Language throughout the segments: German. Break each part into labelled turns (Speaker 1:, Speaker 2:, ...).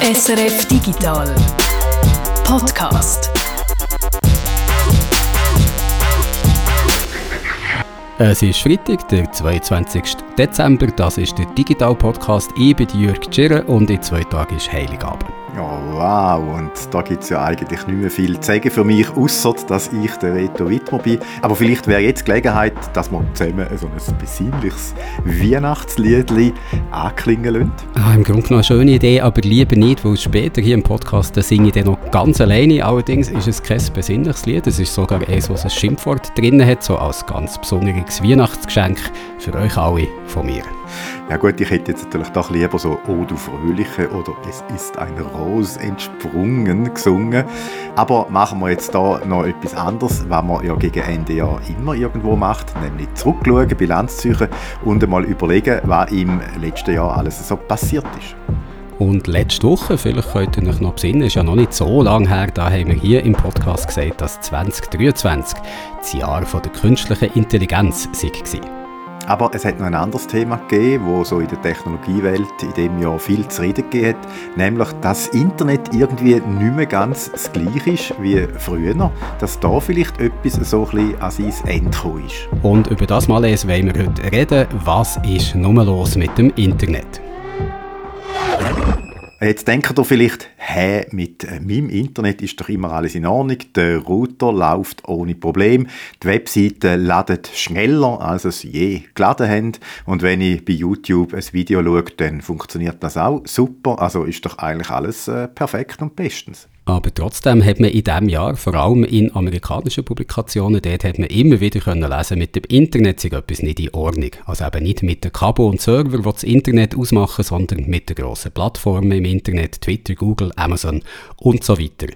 Speaker 1: SRF Digital Podcast.
Speaker 2: Es ist Freitag, der 22. Dezember. Das ist der Digital Podcast. Ich bin Jörg Tschirr und in zwei Tagen ist Heiligabend.
Speaker 3: Wow. Und da gibt es ja eigentlich nicht mehr viel zu sagen für mich, außer dass ich der Reto Wittmer bin. Aber vielleicht wäre jetzt Gelegenheit, dass wir zusammen so ein besinnliches Weihnachtslied anklingen lassen.
Speaker 2: Ah, Im Grunde genommen eine schöne Idee, aber lieber nicht, weil später hier im Podcast da singe ich dann noch ganz alleine. Allerdings ist es kein besinnliches Lied. Es ist sogar eins, was ein Schimpfwort drin hat, so als ganz besonderes Weihnachtsgeschenk für euch alle von mir.
Speaker 3: Ja gut, ich hätte jetzt natürlich doch lieber so «O du Fröhliche» oder «Es ist eine Rose entsprungen» gesungen. Aber machen wir jetzt da noch etwas anderes, was man ja gegen Ende Jahr immer irgendwo macht, nämlich zurückschauen, Bilanz ziehen und einmal überlegen, was im letzten Jahr alles so passiert ist.
Speaker 2: Und letzte Woche, vielleicht könnt ihr euch noch besinnen, ist ja noch nicht so lange her, da haben wir hier im Podcast gesagt, dass 2023 das Jahr von der künstlichen Intelligenz war.
Speaker 3: Aber es hat noch ein anderes Thema gegeben, wo so in der Technologiewelt in dem Jahr viel zu reden gegeben hat, nämlich, dass das Internet irgendwie nicht mehr ganz das gleiche ist wie früher, dass da vielleicht etwas so ein bisschen an sein Ende gekommen ist.
Speaker 2: Und über das mal wollen wir heute reden, was ist nun los mit dem Internet?
Speaker 3: Jetzt denkt ihr vielleicht, hä, mit äh, meinem Internet ist doch immer alles in Ordnung, der Router läuft ohne Problem, die Webseite ladet schneller, als es je geladen haben und wenn ich bei YouTube ein Video schaue, dann funktioniert das auch super, also ist doch eigentlich alles äh, perfekt und bestens.
Speaker 2: Aber trotzdem hat man in diesem Jahr, vor allem in amerikanischen Publikationen, dort hat man immer wieder können lesen, mit dem Internet sei etwas nicht in Ordnung. Also eben nicht mit den Kabel und Server, die das Internet ausmachen, sondern mit den grossen Plattformen im Internet, Twitter, Google, Amazon und so weiter.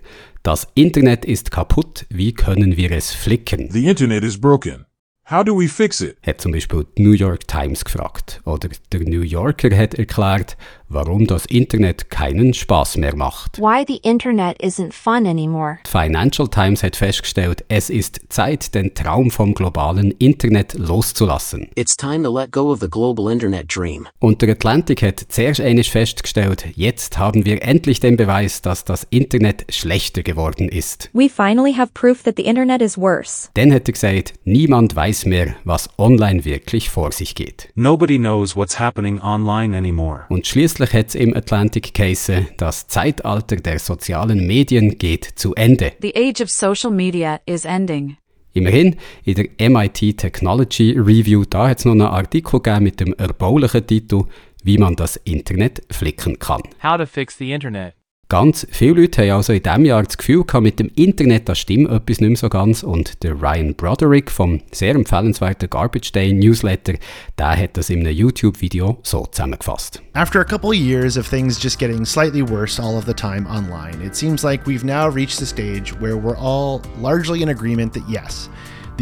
Speaker 2: Das Internet ist kaputt, wie können wir es flicken?
Speaker 4: The Internet is broken. How do we fix it?
Speaker 2: Hat zum Beispiel die New York Times gefragt. Oder der New Yorker hat erklärt, warum das Internet keinen Spaß mehr macht.
Speaker 5: Why the internet isn't fun anymore.
Speaker 2: Die Financial Times hat festgestellt, es ist Zeit, den Traum vom globalen Internet loszulassen.
Speaker 6: It's time to let go of the global internet dream.
Speaker 2: Und der Atlantic hat zuerst eines festgestellt, jetzt haben wir endlich den Beweis, dass das Internet schlechter geworden ist.
Speaker 7: We finally have proof that the internet is worse.
Speaker 2: Dann hat er gesagt, niemand weiß mehr, was online wirklich vor sich geht.
Speaker 8: Nobody knows what's happening online anymore.
Speaker 2: Und schließlich hat es im Atlantic geheißen, das Zeitalter der sozialen Medien geht zu Ende.
Speaker 9: The age of social media is ending.
Speaker 2: Immerhin, in der MIT Technology Review, da hat es noch einen Artikel gegeben mit dem erbaulichen Titel wie man das Internet flicken kann.
Speaker 10: How to fix the internet.
Speaker 2: Ganz viele Leute haben also in diesem Jahr das Gefühl gehabt, mit dem Internet da stimmt etwas nicht mehr so ganz und der Ryan Broderick vom sehr empfehlenswerten Garbage Day Newsletter, der hat das in einem YouTube-Video so zusammengefasst.
Speaker 11: After a couple of years of things just getting slightly worse all of the time online, it seems like we've now reached the stage where we're all largely in agreement that yes,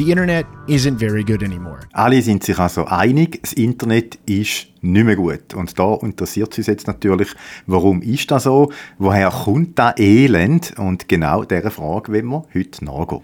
Speaker 11: the internet isn't very good anymore.
Speaker 3: Alle sind sich also einig, das Internet ist nicht mehr gut. Und da interessiert uns jetzt natürlich, warum ist das so? Woher kommt das Elend? Und genau dieser Frage wollen wir heute nachgehen.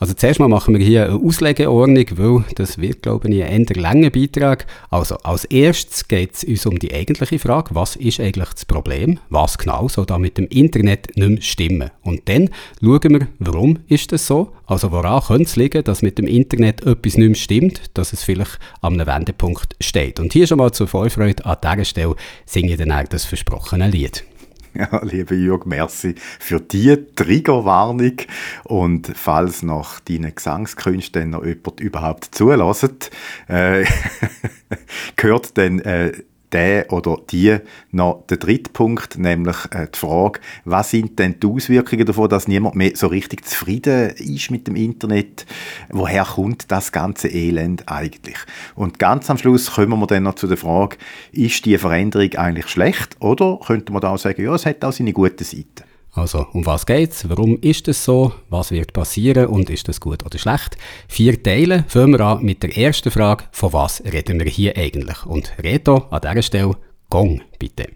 Speaker 2: Also zuerst mal machen wir hier eine Auslegeordnung, weil das wird, glaube ich, ein eher langer Beitrag. Also als erstes geht es uns um die eigentliche Frage, was ist eigentlich das Problem? Was genau soll da mit dem Internet nicht mehr stimmen? Und dann schauen wir, warum ist das so? Also woran könnte es liegen, dass mit dem Internet etwas nicht mehr stimmt, dass es vielleicht einem Wendepunkt steht? Und hier schon mal zur Vorfreude an dieser Stelle singe ich dann auch das versprochene Lied.
Speaker 3: Ja, liebe Jörg, merci für die Triggerwarnung. Und falls nach deinen Gesangskünsten noch jemand überhaupt zulässt, äh, gehört dann äh, der oder die noch der dritte Punkt, nämlich äh, die Frage, was sind denn die Auswirkungen davon, dass niemand mehr so richtig zufrieden ist mit dem Internet? Woher kommt das ganze Elend eigentlich? Und ganz am Schluss kommen wir dann noch zu der Frage, ist die Veränderung eigentlich schlecht oder könnte man da auch sagen, ja, es hat auch seine guten Seiten?
Speaker 2: Also, um was geht's? Warum ist es so? Was wird passieren? Und ist das gut oder schlecht? Vier Teile. Fangen wir an mit der ersten Frage. Von was reden wir hier eigentlich? Und Reto, an dieser Stelle, Gong, bitte.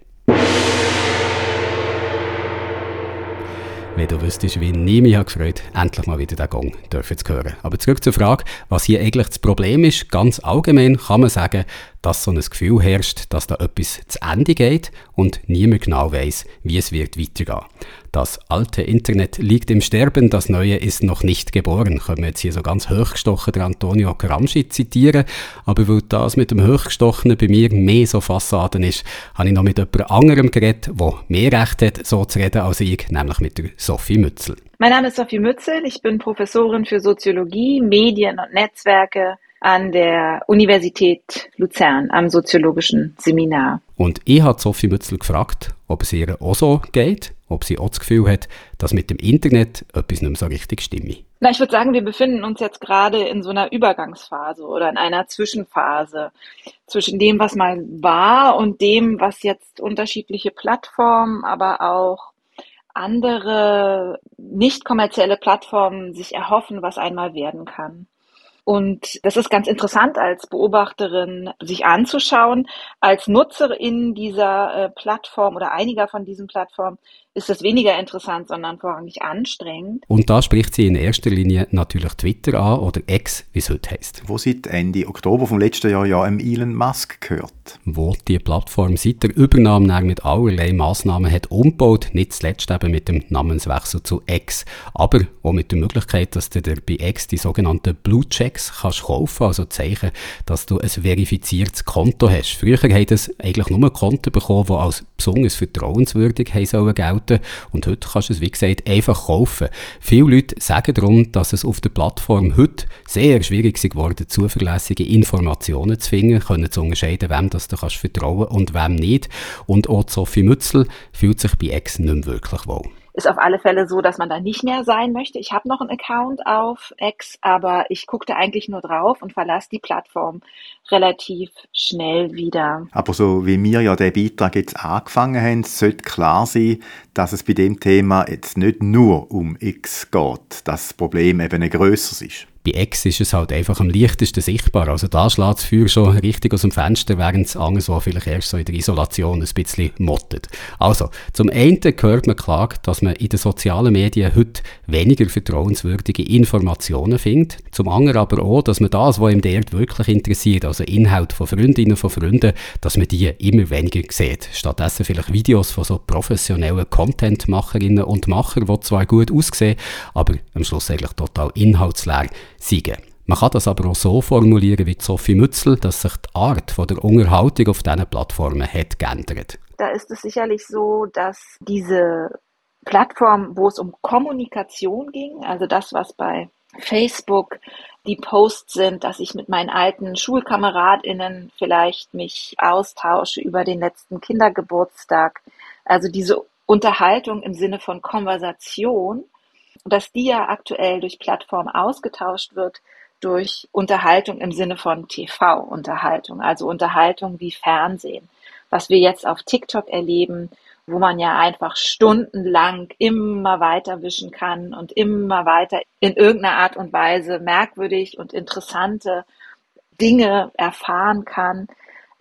Speaker 2: Wenn du wüsstest, wie nie mich gefreut endlich mal wieder den Gong zu hören. Aber zurück zur Frage, was hier eigentlich das Problem ist. Ganz allgemein kann man sagen, dass so ein Gefühl herrscht, dass da etwas zu Ende geht und niemand genau weiß, wie es wird weitergehen. Das alte Internet liegt im Sterben, das neue ist noch nicht geboren. Können wir jetzt hier so ganz hochgestochen der Antonio Gramsci zitieren. Aber weil das mit dem Hochgestochenen bei mir mehr so Fassaden ist, habe ich noch mit jemand anderem geredet, der mehr Recht hat, so zu reden als ich, nämlich mit der Sophie Mützel.
Speaker 10: Mein Name ist Sophie Mützel, ich bin Professorin für Soziologie, Medien und Netzwerke an der Universität Luzern am soziologischen Seminar.
Speaker 2: Und ich habe Sophie Mützel gefragt, ob es ihr auch so geht, ob sie auch das Gefühl hat, dass mit dem Internet etwas nicht mehr so richtig stimme.
Speaker 10: Na, ich würde sagen, wir befinden uns jetzt gerade in so einer Übergangsphase oder in einer Zwischenphase zwischen dem, was mal war und dem, was jetzt unterschiedliche Plattformen, aber auch andere nicht kommerzielle Plattformen sich erhoffen, was einmal werden kann. Und das ist ganz interessant als Beobachterin sich anzuschauen. Als Nutzerin dieser äh, Plattform oder einiger von diesen Plattformen ist das weniger interessant, sondern vorrangig anstrengend.
Speaker 2: Und da spricht sie in erster Linie natürlich Twitter an oder X, wie es heute heißt.
Speaker 3: Wo seit Ende Oktober vom letzten Jahr ja Elon Musk gehört.
Speaker 2: Wo die Plattform seit der Übernahme mit allerlei Massnahmen hat umgebaut, nicht zuletzt eben mit dem Namenswechsel zu X, aber auch mit der Möglichkeit, dass du dir bei X die sogenannten Blue Checks kannst kaufen, also Zeichen, dass du ein verifiziertes Konto hast. Früher haben es eigentlich nur Konten bekommen, die als besonders vertrauenswürdig haben sollen gelten halten. Und heute kannst du es, wie gesagt, einfach kaufen. Viele Leute sagen darum, dass es auf der Plattform heute sehr schwierig ist geworden, zuverlässige Informationen zu finden, können zu unterscheiden, wem das du kannst vertrauen und wem nicht. Und auch Sophie Mützel fühlt sich bei Ex nicht mehr wirklich wohl
Speaker 10: ist auf alle Fälle so, dass man da nicht mehr sein möchte. Ich habe noch einen Account auf X, aber ich gucke da eigentlich nur drauf und verlasse die Plattform relativ schnell wieder.
Speaker 3: Aber so wie wir ja den Beitrag jetzt angefangen haben, sollte klar sein, dass es bei dem Thema jetzt nicht nur um X geht, dass das Problem eben ein grösseres ist.
Speaker 2: Bei X ist es halt einfach am leichtesten sichtbar. Also da schlägt das Feuer schon richtig aus dem Fenster, während es anderswo vielleicht erst so in der Isolation ein bisschen mottet. Also, zum einen hört man klagt, dass man in den sozialen Medien heute weniger vertrauenswürdige Informationen findet. Zum anderen aber auch, dass man das, was ihm dort wirklich interessiert, also Inhalt von Freundinnen, von Freunden, dass man die immer weniger sieht. Stattdessen vielleicht Videos von so professionellen Contentmacherinnen und Machern, die zwar gut aussehen, aber am Schluss eigentlich total inhaltsleer sein. Man kann das aber auch so formulieren wie Sophie Mützel, dass sich die Art von der Unterhaltung auf diesen Plattformen hat geändert.
Speaker 10: Da ist es sicherlich so, dass diese Plattform, wo es um Kommunikation ging, also das, was bei Facebook die Posts sind, dass ich mit meinen alten SchulkameradInnen vielleicht mich austausche über den letzten Kindergeburtstag. Also diese Unterhaltung im Sinne von Konversation dass die ja aktuell durch Plattformen ausgetauscht wird durch Unterhaltung im Sinne von TV-Unterhaltung, also Unterhaltung wie Fernsehen. Was wir jetzt auf TikTok erleben, wo man ja einfach stundenlang immer weiter wischen kann und immer weiter in irgendeiner Art und Weise merkwürdig und interessante Dinge erfahren kann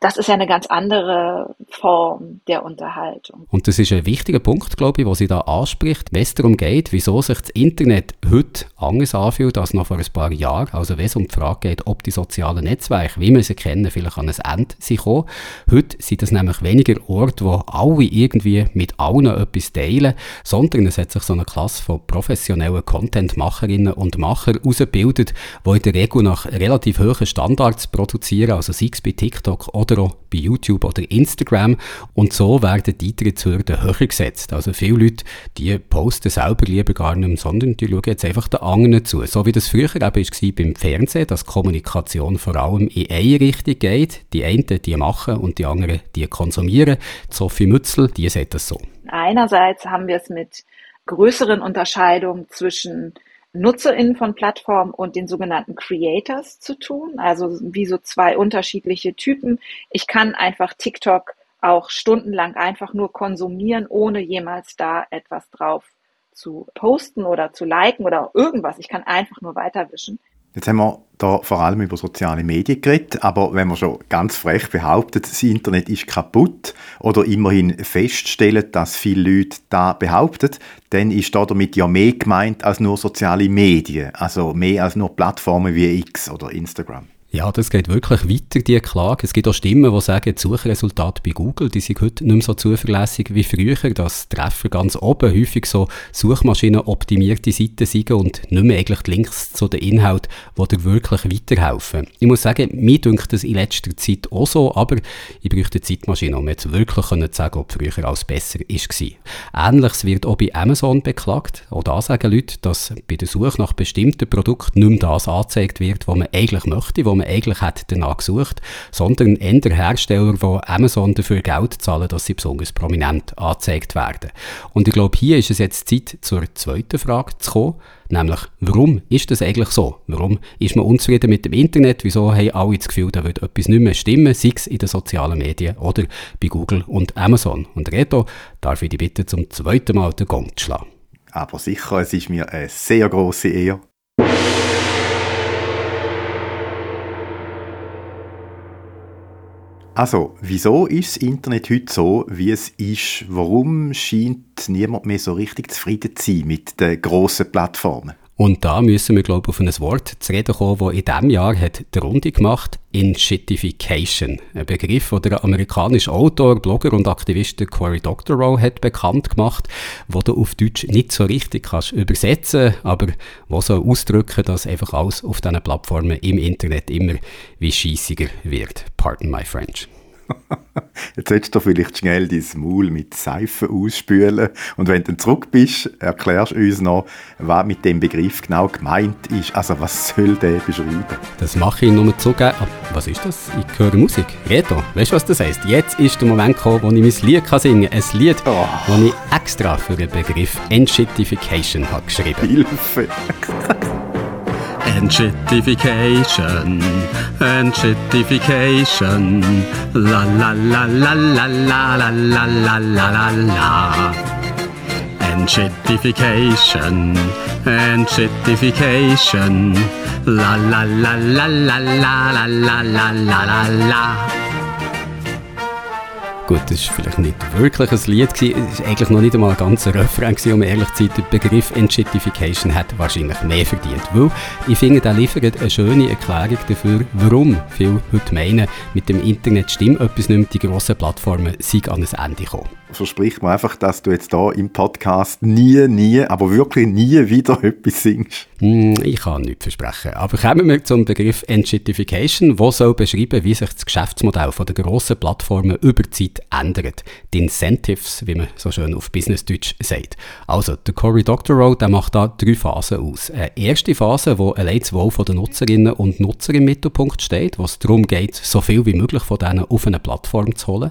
Speaker 10: das ist ja eine ganz andere Form der Unterhaltung.
Speaker 2: Und das ist ein wichtiger Punkt, glaube ich, was sie da anspricht, wenn es darum geht, wieso sich das Internet heute anders anfühlt als noch vor ein paar Jahren. Also wenn es um die Frage geht, ob die sozialen Netzwerke, wie wir sie kennen, vielleicht an ein Ende sind kommen. Heute sind das nämlich weniger Orte, wo alle irgendwie mit allen etwas teilen, sondern es hat sich so eine Klasse von professionellen Contentmacherinnen und Machern ausgebildet, die in der Regel nach relativ hohen Standards produzieren, also sei es bei TikTok oder oder auch bei YouTube oder Instagram. Und so werden die Eintrittshürden höher gesetzt. Also viele Leute, die posten selber lieber gar nicht mehr, sondern die schauen jetzt einfach den anderen zu. So wie das früher eben war beim Fernsehen, dass Kommunikation vor allem in eine Richtung geht. Die einen, die machen und die anderen, die konsumieren. Sophie Mützel, die sieht das so.
Speaker 10: Einerseits haben wir es mit größeren Unterscheidungen zwischen NutzerInnen von Plattformen und den sogenannten Creators zu tun, also wie so zwei unterschiedliche Typen. Ich kann einfach TikTok auch stundenlang einfach nur konsumieren, ohne jemals da etwas drauf zu posten oder zu liken oder irgendwas. Ich kann einfach nur weiterwischen.
Speaker 3: Jetzt haben wir da vor allem über soziale Medien geredet, aber wenn man schon ganz frech behauptet, das Internet ist kaputt oder immerhin feststellen, dass viele Leute da behaupten, dann ist da damit ja mehr gemeint als nur soziale Medien, also mehr als nur Plattformen wie X oder Instagram.
Speaker 2: Ja, das geht wirklich weiter, die Klage. Es gibt auch Stimmen, die sagen, die Suchresultate bei Google, die sind heute nicht mehr so zuverlässig wie früher, dass Treffer ganz oben häufig so suchmaschinenoptimierte Seiten sind und nicht mehr eigentlich die Links zu den Inhalten, die dir wirklich weiterhelfen. Ich muss sagen, mir dünkt das in letzter Zeit auch so, aber ich bräuchte eine Zeitmaschine, um jetzt wirklich zu sagen, ob früher alles besser war. Ähnliches wird auch bei Amazon beklagt. Auch da sagen Leute, dass bei der Suche nach bestimmten Produkten nicht mehr das angezeigt wird, was man eigentlich möchte, was man eigentlich hat danach gesucht, sondern eher Hersteller, die Amazon dafür Geld zahlen, dass sie besonders prominent angezeigt werden. Und ich glaube, hier ist es jetzt Zeit, zur zweiten Frage zu kommen, nämlich, warum ist das eigentlich so? Warum ist man unzufrieden mit dem Internet? Wieso haben alle das Gefühl, da wird etwas nicht mehr stimmen, sei es in den sozialen Medien oder bei Google und Amazon? Und Reto, darf ich dich bitten, zum zweiten Mal den Gong schlagen?
Speaker 3: Aber sicher, es ist mir eine sehr große Ehre. Also, wieso ist das Internet heute so, wie es ist? Warum scheint niemand mehr so richtig zufrieden zu sein mit den grossen Plattformen?
Speaker 2: Und da müssen wir, glaube ich, auf ein Wort zu reden kommen, das in diesem Jahr hat die Runde gemacht Inshitification. Ein Begriff, den der amerikanische Autor, Blogger und Aktivist Cory Doctorow hat bekannt gemacht, wo du auf Deutsch nicht so richtig kannst übersetzen, aber wo so ausdrücken, dass einfach alles auf diesen Plattformen im Internet immer wie scheissiger wird. Pardon my French.
Speaker 3: Jetzt solltest du vielleicht schnell dein Maul mit Seife ausspülen und wenn du dann zurück bist, erklärst du uns noch, was mit dem Begriff genau gemeint ist. Also was soll der beschreiben?
Speaker 2: Das mache ich nur zugeben. Aber was ist das? Ich höre Musik. Reto, weißt du, was das heisst? Jetzt ist der Moment gekommen, wo ich mein Lied kann singen kann. Ein Lied, oh. das ich extra für den Begriff Enshittification habe geschrieben.
Speaker 3: Hilfe!
Speaker 2: Enshittification, Enshittification, la la la la la la la la la la la. Enshittification, Enshittification, la la la la la la la la la la la. Gut, das war vielleicht nicht wirklich ein Lied. Es war eigentlich noch nicht einmal ein ganzer Refrain, um ehrlich zu sein. Der Begriff Enshittification hat wahrscheinlich mehr verdient. Weil ich finde, der liefert eine schöne Erklärung dafür, warum viele heute meinen, mit dem Internet stimmt etwas nicht mehr, die grossen Plattformen sind an ein Ende gekommen
Speaker 3: versprich mir einfach, dass du jetzt da im Podcast nie, nie, aber wirklich nie wieder etwas singst.
Speaker 2: Mm, ich kann nichts versprechen. Aber kommen wir zum Begriff Enshittification, wo soll beschreiben, wie sich das Geschäftsmodell von der grossen Plattformen über die Zeit ändert. Die Incentives, wie man so schön auf Businessdeutsch sagt. Also, der Cory Doctorow, der macht da drei Phasen aus. Eine erste Phase, wo allein das Wohl der Nutzerinnen und Nutzer im Mittelpunkt steht, wo es darum geht, so viel wie möglich von denen auf eine Plattform zu holen.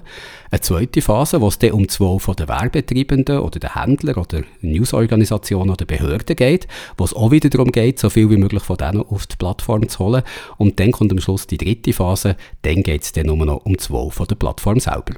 Speaker 2: Eine zweite Phase, wo es dann um das Wohl der Werbetreibenden oder der Händler oder Newsorganisationen oder Behörden geht, wo es auch wieder darum geht, so viel wie möglich von denen auf die Plattform zu holen. Und dann kommt am Schluss die dritte Phase, dann geht es dann nur noch um das Wohl der Plattform selber.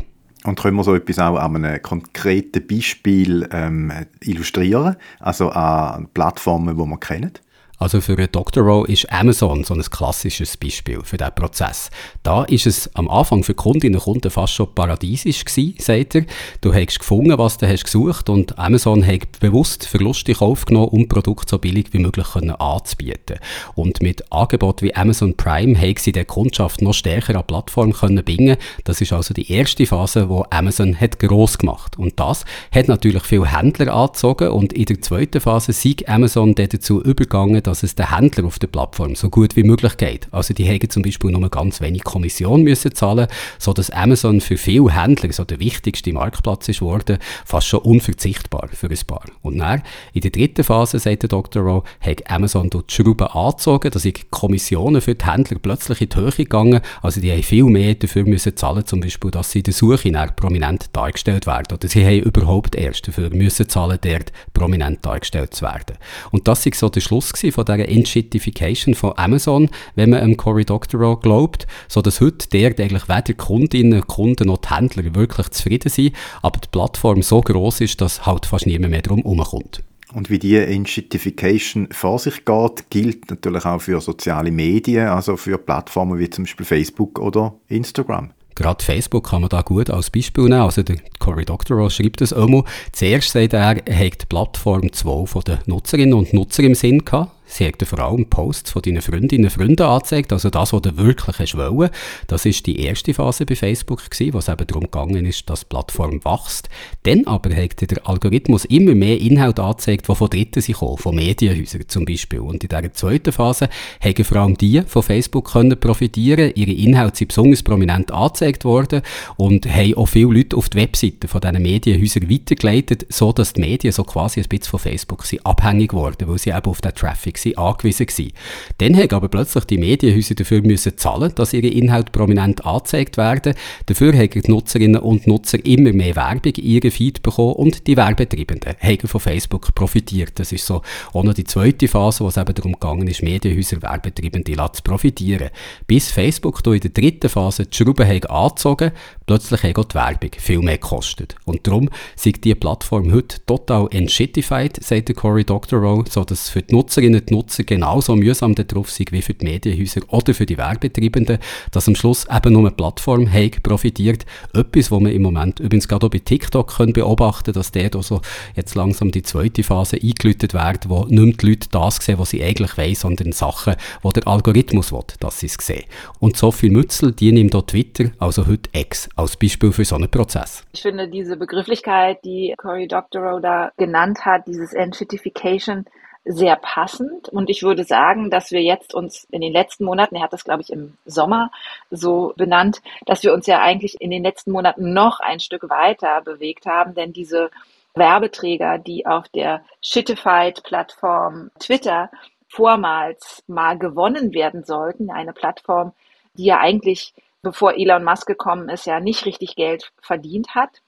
Speaker 3: Und können wir so etwas auch an einem konkreten Beispiel ähm, illustrieren? Also an Plattformen, die wir kennen?
Speaker 2: Also für Dr. Rowe ist Amazon so ein klassisches Beispiel für diesen Prozess. Da ist es am Anfang für Kundinnen und Kunden fast schon paradiesisch gewesen, sagt er. Du hast gefunden, was du hast gesucht und Amazon hat bewusst Verluste in Kauf genommen, um Produkte so billig wie möglich anzubieten. Und mit Angeboten wie Amazon Prime haben sie der Kundschaft noch stärker an die Plattform können bringen. Das ist also die erste Phase, wo Amazon hat gross gemacht. Und das hat natürlich viele Händler angezogen und in der zweiten Phase sind Amazon dazu übergegangen, dass es den Händlern auf der Plattform so gut wie möglich geht. Also die haben zum Beispiel nur ganz wenig Kommission müssen zahlen, so dass Amazon für viele Händler so der wichtigste Marktplatz ist worden, fast schon unverzichtbar für ein paar. Und dann, in der dritten Phase, sagt Dr. Rowe, hat Amazon dort die Schrauben angezogen, dass die Kommissionen für die Händler plötzlich in die Höhe gegangen, also die haben viel mehr dafür müssen zahlen, zum Beispiel, dass sie in der Suche nach prominent dargestellt werden. Oder sie haben überhaupt erst dafür müssen zahlen, dort prominent dargestellt zu werden. Und das war so der Schluss von dieser Inshittification von Amazon, wenn man einem Cory Doctorow glaubt, so dass heute der eigentlich weder Kundinnen, Kunden noch die Händler wirklich zufrieden sind, aber die Plattform so groß ist, dass halt fast niemand mehr drum herumkommt.
Speaker 3: Und wie diese Inshittification vor sich geht, gilt natürlich auch für soziale Medien, also für Plattformen wie zum Beispiel Facebook oder Instagram.
Speaker 2: Gerade Facebook kann man da gut als Beispiel nehmen. Also der Cory Doctorow schreibt das immer. Zuerst sagt er, er hat die Plattform 2 von den Nutzerinnen und Nutzer im Sinn gehabt. Sie hat vor allem Posts von deinen Freundinnen und Freunden angezeigt, also das, was du wirklich hast wollen. Das ist die erste Phase bei Facebook gewesen, wo es eben darum gegangen ist, dass die Plattform wächst. Dann aber hat der Algorithmus immer mehr Inhalt angezeigt, die von Dritten sind kommen, von Medienhäusern zum Beispiel. Und in dieser zweiten Phase haben vor allem die von Facebook können profitieren. Ihre Inhalte sind besonders prominent angezeigt worden und haben auch viele Leute auf die Webseiten von diesen Medienhäusern weitergeleitet, so dass die Medien so quasi ein bisschen von Facebook sind abhängig geworden, weil sie eben auf den Traffic sind angewiesen waren. Dann haben aber plötzlich die Medienhäuser dafür müssen zahlen, dass ihre Inhalte prominent angezeigt werden. Dafür haben die Nutzerinnen und Nutzer immer mehr Werbung in ihren Feed bekommen und die Werbetreibenden haben von Facebook profitiert. Das ist so noch die zweite Phase, wo es eben darum gegangen ist, Medienhäuser Werbetreibende zu profitieren. Bis Facebook in der dritten Phase die Schrauben angezogen, plötzlich hat die Werbung viel mehr gekostet. Und darum sind die Plattform heute total entshittified, sagt der Cory Doctorow, so dass für die Nutzerinnen und Nutzer genauso mühsam darauf sind wie für die Medienhäuser oder für die Werbetreibenden, dass am Schluss eben nur eine Plattform hat profitiert. Etwas, was man im Moment übrigens gerade auch bei TikTok können beobachten dass der also jetzt langsam die zweite Phase eingeläutet wird, wo nicht mehr die Leute das sehen, was sie eigentlich wollen, sondern Sachen, wo der Algorithmus will, dass sie es sehen. Und Sophie Mützel, die nimmt auch Twitter, also heute X, als Beispiel für so einen Prozess.
Speaker 10: Ich finde diese Begrifflichkeit, die Cory Doctorow da genannt hat, dieses Entshittification, sehr passend. Und ich würde sagen, dass wir jetzt uns in den letzten Monaten, er hat das, glaube ich, im Sommer so benannt, dass wir uns ja eigentlich in den letzten Monaten noch ein Stück weiter bewegt haben, denn diese Werbeträger, die auf der Shittified-Plattform Twitter vormals mal gewonnen werden sollten, eine Plattform, die ja eigentlich, bevor Elon Musk gekommen ist, ja nicht richtig Geld verdient hat,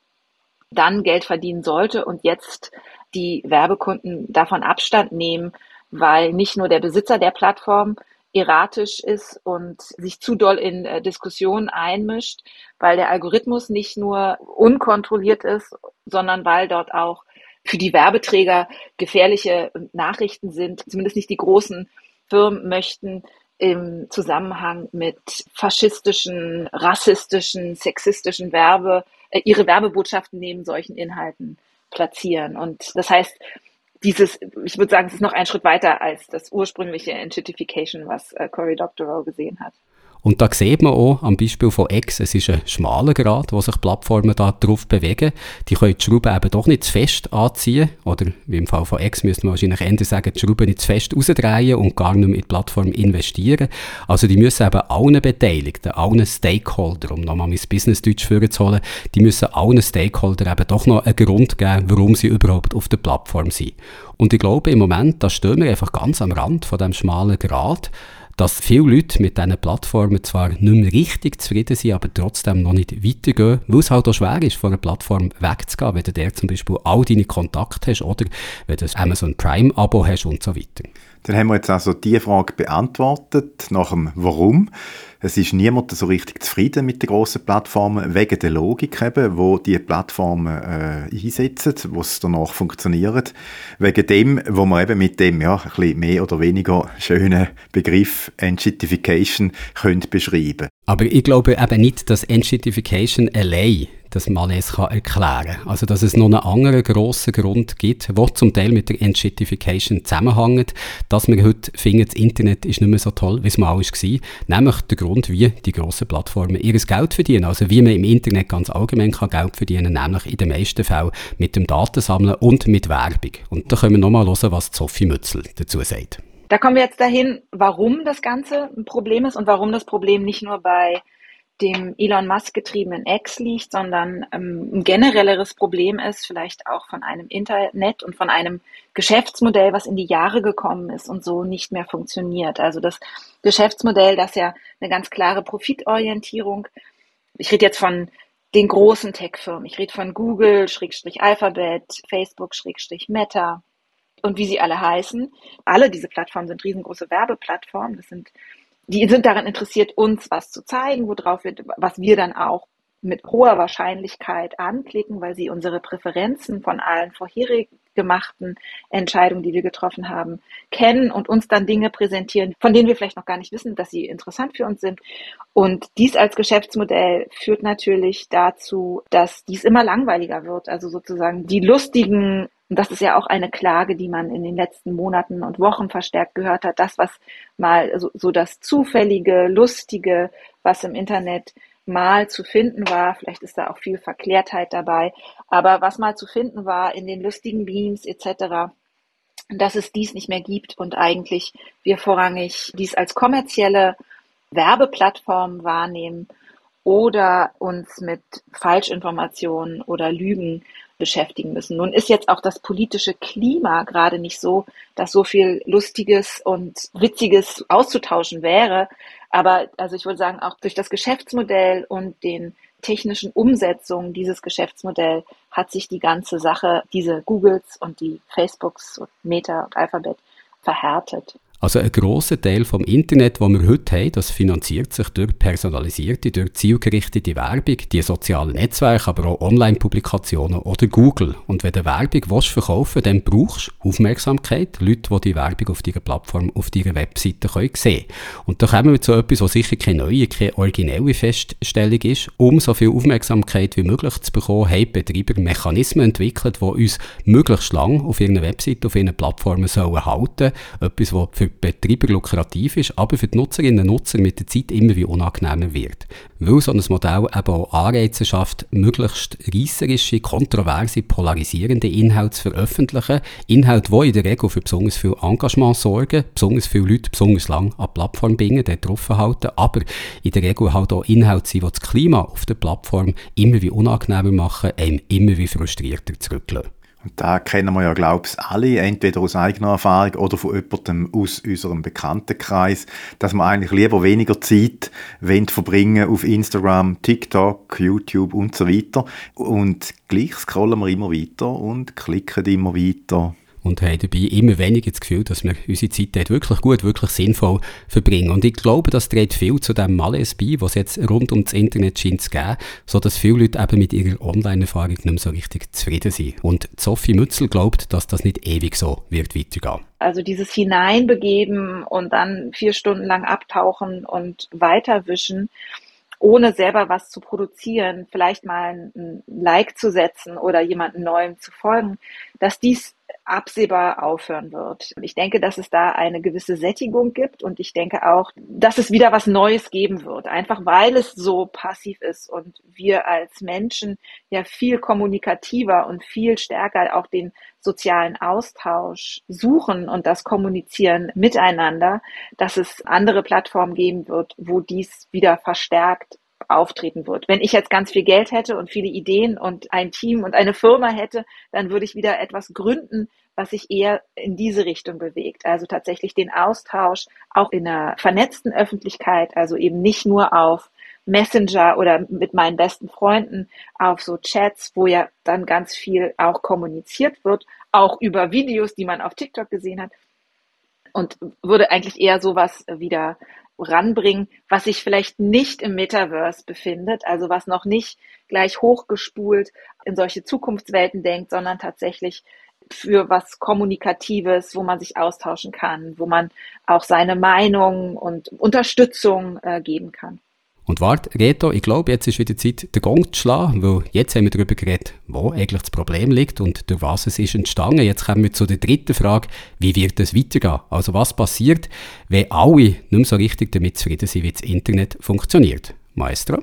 Speaker 10: dann Geld verdienen sollte und jetzt die Werbekunden davon Abstand nehmen, weil nicht nur der Besitzer der Plattform erratisch ist und sich zu doll in äh, Diskussionen einmischt, weil der Algorithmus nicht nur unkontrolliert ist, sondern weil dort auch für die Werbeträger gefährliche Nachrichten sind. Zumindest nicht die großen Firmen möchten im Zusammenhang mit faschistischen, rassistischen, sexistischen Werbe, äh, ihre Werbebotschaften neben solchen Inhalten platzieren. Und das heißt, dieses, ich würde sagen, es ist noch ein Schritt weiter als das ursprüngliche Entitification, was äh, Cory Doctorow gesehen hat.
Speaker 2: Und da sieht man auch am Beispiel von X, es ist ein schmaler Grad, wo sich Plattformen da drauf bewegen. Die können die Schrauben eben doch nicht zu fest anziehen. Oder wie im Fall von X müsste man wahrscheinlich eher sagen, die Schrauben nicht zu fest rausdrehen und gar nicht mehr in die Plattform investieren. Also die müssen eben allen Beteiligten, allen Stakeholdern, um nochmal mein Business-Deutsch vorzuholen, die müssen allen Stakeholdern eben doch noch einen Grund geben, warum sie überhaupt auf der Plattform sind. Und ich glaube, im Moment, da stehen wir einfach ganz am Rand von dem schmalen Grad dass viele Leute mit diesen Plattformen zwar nicht mehr richtig zufrieden sind, aber trotzdem noch nicht weitergehen, weil es halt auch schwer ist, von einer Plattform wegzugehen, wenn du der zum Beispiel all deine Kontakte hast oder wenn du ein Amazon Prime-Abo hast und so weiter.
Speaker 3: Dann haben wir jetzt also die Frage beantwortet, nach dem Warum. Es ist niemand so richtig zufrieden mit den grossen Plattformen, wegen der Logik eben, wo die Plattformen äh, einsetzen, wo es danach funktioniert. Wegen dem, wo man eben mit dem ja, ein bisschen mehr oder weniger schönen Begriff Entshittification könnte
Speaker 2: Aber ich glaube eben nicht, dass Entshittification allein das Malaise kann erklären kann. Also, dass es noch einen anderen grossen Grund gibt, der zum Teil mit der Entshittification zusammenhängt, dass wir heute finden, das Internet ist nicht mehr so toll, wie es mal war. Nämlich der Grund, wie die grossen Plattformen ihr Geld verdienen. Also, wie man im Internet ganz allgemein kann Geld verdienen kann, nämlich in den meisten Fällen mit dem Datensammeln und mit Werbung. Und da können wir nochmal hören, was Sophie Mützel dazu sagt.
Speaker 10: Da kommen wir jetzt dahin, warum das Ganze ein Problem ist und warum das Problem nicht nur bei dem Elon Musk getriebenen X liegt, sondern ähm, ein generelleres Problem ist, vielleicht auch von einem Internet und von einem Geschäftsmodell, was in die Jahre gekommen ist und so nicht mehr funktioniert. Also das Geschäftsmodell, das ja eine ganz klare Profitorientierung, ich rede jetzt von den großen Tech-Firmen, ich rede von Google, Schrägstrich Alphabet, Facebook, Schrägstrich Meta und wie sie alle heißen. Alle diese Plattformen sind riesengroße Werbeplattformen. Das sind die sind daran interessiert, uns was zu zeigen, worauf wir, was wir dann auch mit hoher Wahrscheinlichkeit anklicken, weil sie unsere Präferenzen von allen vorherig gemachten Entscheidungen, die wir getroffen haben, kennen und uns dann Dinge präsentieren, von denen wir vielleicht noch gar nicht wissen, dass sie interessant für uns sind. Und dies als Geschäftsmodell führt natürlich dazu, dass dies immer langweiliger wird. Also sozusagen die lustigen und das ist ja auch eine Klage, die man in den letzten Monaten und Wochen verstärkt gehört hat, das, was mal so, so das Zufällige, Lustige, was im Internet mal zu finden war, vielleicht ist da auch viel Verklärtheit dabei, aber was mal zu finden war in den lustigen Beams etc., dass es dies nicht mehr gibt und eigentlich wir vorrangig dies als kommerzielle Werbeplattform wahrnehmen oder uns mit Falschinformationen oder Lügen beschäftigen müssen. Nun ist jetzt auch das politische Klima gerade nicht so, dass so viel Lustiges und Witziges auszutauschen wäre. Aber also ich würde sagen, auch durch das Geschäftsmodell und den technischen Umsetzungen dieses Geschäftsmodells hat sich die ganze Sache, diese Googles und die Facebooks und Meta und Alphabet verhärtet.
Speaker 2: Also ein grosser Teil vom Internet, das wir heute haben, das finanziert sich durch personalisierte, durch zielgerichtete Werbung, die sozialen Netzwerke, aber auch Online-Publikationen oder Google. Und wenn du Werbung willst verkaufen dann brauchst du Aufmerksamkeit, Leute, die die Werbung auf deiner Plattform, auf deiner Webseite können sehen Und da kommen wir zu etwas, was sicher keine neue, keine originelle Feststellung ist. Um so viel Aufmerksamkeit wie möglich zu bekommen, haben Betreiber Mechanismen entwickelt, die uns möglichst lang auf ihren Webseiten, auf ihren Plattformen sollen halten. Etwas, was für die Betreiber lukrativ ist, aber für die Nutzerinnen und Nutzer mit der Zeit immer wie unangenehmer wird. Weil so ein Modell eben auch Anreize schafft, möglichst reisserische, kontroverse, polarisierende Inhalte zu veröffentlichen. Inhalte, die in der Regel für besonders viel Engagement sorgen, besonders viele Leute besonders lang an die Plattform bringen, dort drauf halten, aber in der Regel halt auch Inhalte sind, die das Klima auf der Plattform immer wie unangenehmer machen, einem immer wie frustrierter zurücklassen.
Speaker 3: Da kennen wir ja, glaube ich, alle, entweder aus eigener Erfahrung oder von jemandem aus unserem Bekanntenkreis, dass man eigentlich lieber weniger Zeit verbringen auf Instagram, TikTok, YouTube und so weiter. Und gleich scrollen wir immer weiter und klicken immer weiter
Speaker 2: und haben dabei immer weniger das Gefühl, dass wir unsere Zeit dort wirklich gut, wirklich sinnvoll verbringen. Und ich glaube, das trägt viel zu dem Malaise bei, was jetzt rund um das Internet scheint zu geben, sodass viele Leute eben mit ihrer Online-Erfahrung nicht mehr so richtig zufrieden sind. Und Sophie Mützel glaubt, dass das nicht ewig so wird weitergehen.
Speaker 10: Also dieses Hineinbegeben und dann vier Stunden lang abtauchen und weiterwischen, ohne selber was zu produzieren, vielleicht mal ein Like zu setzen oder jemanden Neuem zu folgen, dass dies absehbar aufhören wird. Ich denke, dass es da eine gewisse Sättigung gibt und ich denke auch, dass es wieder was Neues geben wird, einfach weil es so passiv ist und wir als Menschen ja viel kommunikativer und viel stärker auch den sozialen Austausch suchen und das Kommunizieren miteinander, dass es andere Plattformen geben wird, wo dies wieder verstärkt auftreten wird. Wenn ich jetzt ganz viel Geld hätte und viele Ideen und ein Team und eine Firma hätte, dann würde ich wieder etwas gründen, was sich eher in diese Richtung bewegt. Also tatsächlich den Austausch auch in einer vernetzten Öffentlichkeit, also eben nicht nur auf Messenger oder mit meinen besten Freunden auf so Chats, wo ja dann ganz viel auch kommuniziert wird, auch über Videos, die man auf TikTok gesehen hat. Und würde eigentlich eher sowas wieder ranbringen, was sich vielleicht nicht im Metaverse befindet, also was noch nicht gleich hochgespult in solche Zukunftswelten denkt, sondern tatsächlich für was Kommunikatives, wo man sich austauschen kann, wo man auch seine Meinung und Unterstützung äh, geben kann.
Speaker 2: Und warte, Reto, ich glaube, jetzt ist wieder Zeit, den Gong zu schlagen, weil jetzt haben wir darüber geredet, wo eigentlich das Problem liegt und durch was es ist entstanden. Jetzt kommen wir zu der dritten Frage, wie wird es weitergehen? Also was passiert, wenn alle nicht mehr so richtig damit zufrieden sind, wie das Internet funktioniert? Maestro?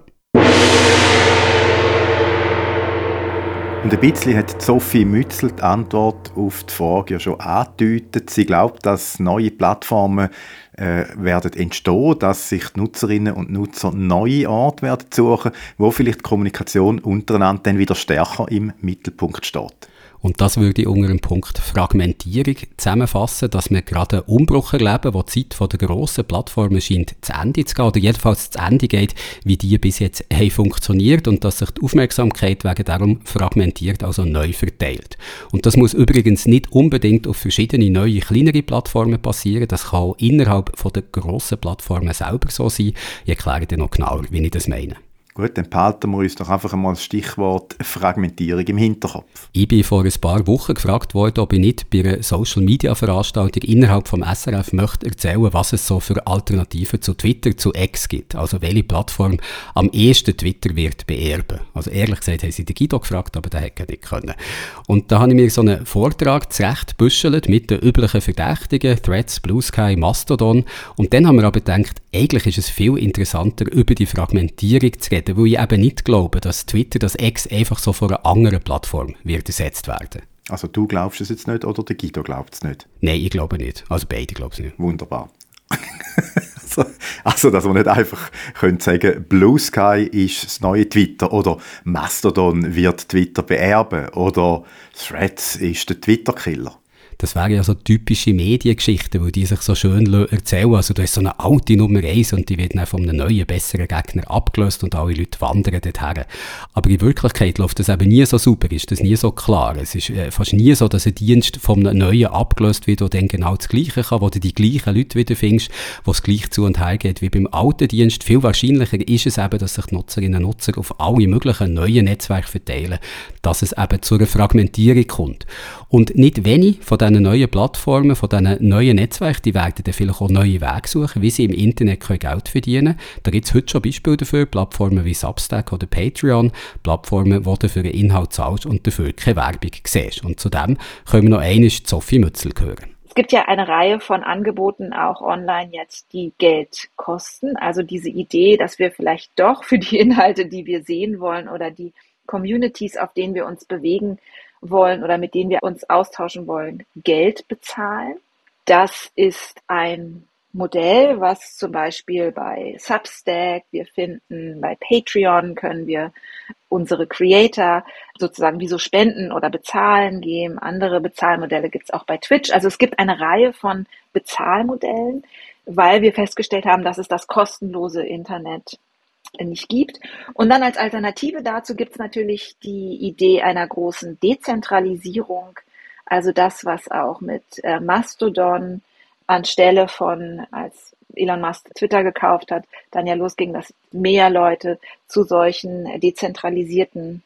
Speaker 3: Und ein bisschen hat Sophie Mützel die Antwort auf die Frage ja schon angedeutet. Sie glaubt, dass neue Plattformen äh, werden entstehen, dass sich die Nutzerinnen und Nutzer neue Orte werden suchen, wo vielleicht die Kommunikation untereinander dann wieder stärker im Mittelpunkt steht.
Speaker 2: Und das würde ich unter dem Punkt Fragmentierung zusammenfassen, dass wir gerade einen Umbruch erleben, wo die Zeit der grossen Plattformen scheint zu Ende zu gehen, oder jedenfalls zu Ende geht, wie die bis jetzt haben funktioniert und dass sich die Aufmerksamkeit wegen darum fragmentiert, also neu verteilt. Und das muss übrigens nicht unbedingt auf verschiedene neue, kleinere Plattformen passieren, das kann auch innerhalb der grossen Plattformen selber so sein. Ich erkläre dir noch genauer, wie ich das meine.
Speaker 3: Gut, dann behalten wir uns doch einfach einmal das Stichwort Fragmentierung im Hinterkopf.
Speaker 2: Ich bin vor ein paar Wochen gefragt worden, ob ich nicht bei einer Social-Media-Veranstaltung innerhalb vom SRF möchte erzählen, was es so für Alternativen zu Twitter, zu X gibt. Also welche Plattform am ehesten Twitter wird beerben. Also ehrlich gesagt haben sie den Guido gefragt, aber der hätte nicht können. Und da habe ich mir so einen Vortrag zurechtbüschelt mit den üblichen Verdächtigen, Threads, Blue Sky, Mastodon. Und dann haben wir aber gedacht, eigentlich ist es viel interessanter, über die Fragmentierung zu reden reden, weil ich eben nicht glaube, dass Twitter, das X einfach so von einer anderen Plattform wird ersetzt werden.
Speaker 3: Also du glaubst es jetzt nicht oder der Guido glaubt es nicht?
Speaker 2: Nein, ich glaube nicht. Also beide glauben es nicht.
Speaker 3: Wunderbar. also, also, dass man nicht einfach können sagen Blue Sky ist das neue Twitter oder Mastodon wird Twitter beerben oder Threads ist der Twitter-Killer.
Speaker 2: Das wäre ja so typische Mediengeschichten, weil die sich so schön erzählen. Also du hast so eine alte Nummer 1 und die wird dann von einem neuen, besseren Gegner abgelöst und alle Leute wandern dorthin. Aber in Wirklichkeit läuft das eben nie so super, ist das nie so klar. Es ist äh, fast nie so, dass ein Dienst von einem neuen abgelöst wird, der dann genau das Gleiche kann, wo du die gleichen Leute wieder findest, wo es gleich zu und her geht wie beim alten Dienst. Viel wahrscheinlicher ist es eben, dass sich die Nutzerinnen und Nutzer auf alle möglichen neuen Netzwerke verteilen, dass es eben zu einer Fragmentierung kommt. Und nicht wenig von diesen neuen Plattformen, von diesen neuen Netzwerken, die werden dann vielleicht auch neue Wege suchen, wie sie im Internet Geld verdienen können. Da gibt es heute schon Beispiele dafür, Plattformen wie Substack oder Patreon, Plattformen, wo du für einen Inhalt zahlst und dafür keine Werbung siehst. Und zu dem können wir noch einmal Sophie Mützel hören.
Speaker 10: Es gibt ja eine Reihe von Angeboten auch online jetzt, die Geld kosten. Also diese Idee, dass wir vielleicht doch für die Inhalte, die wir sehen wollen oder die Communities, auf denen wir uns bewegen, wollen oder mit denen wir uns austauschen wollen, Geld bezahlen. Das ist ein Modell, was zum Beispiel bei Substack wir finden, bei Patreon können wir unsere Creator sozusagen wie so spenden oder bezahlen geben. Andere Bezahlmodelle gibt es auch bei Twitch. Also es gibt eine Reihe von Bezahlmodellen, weil wir festgestellt haben, dass es das kostenlose Internet nicht gibt. Und dann als Alternative dazu gibt es natürlich die Idee einer großen Dezentralisierung, also das, was auch mit äh, Mastodon anstelle von, als Elon Musk Twitter gekauft hat, dann ja losging, dass mehr Leute zu solchen dezentralisierten,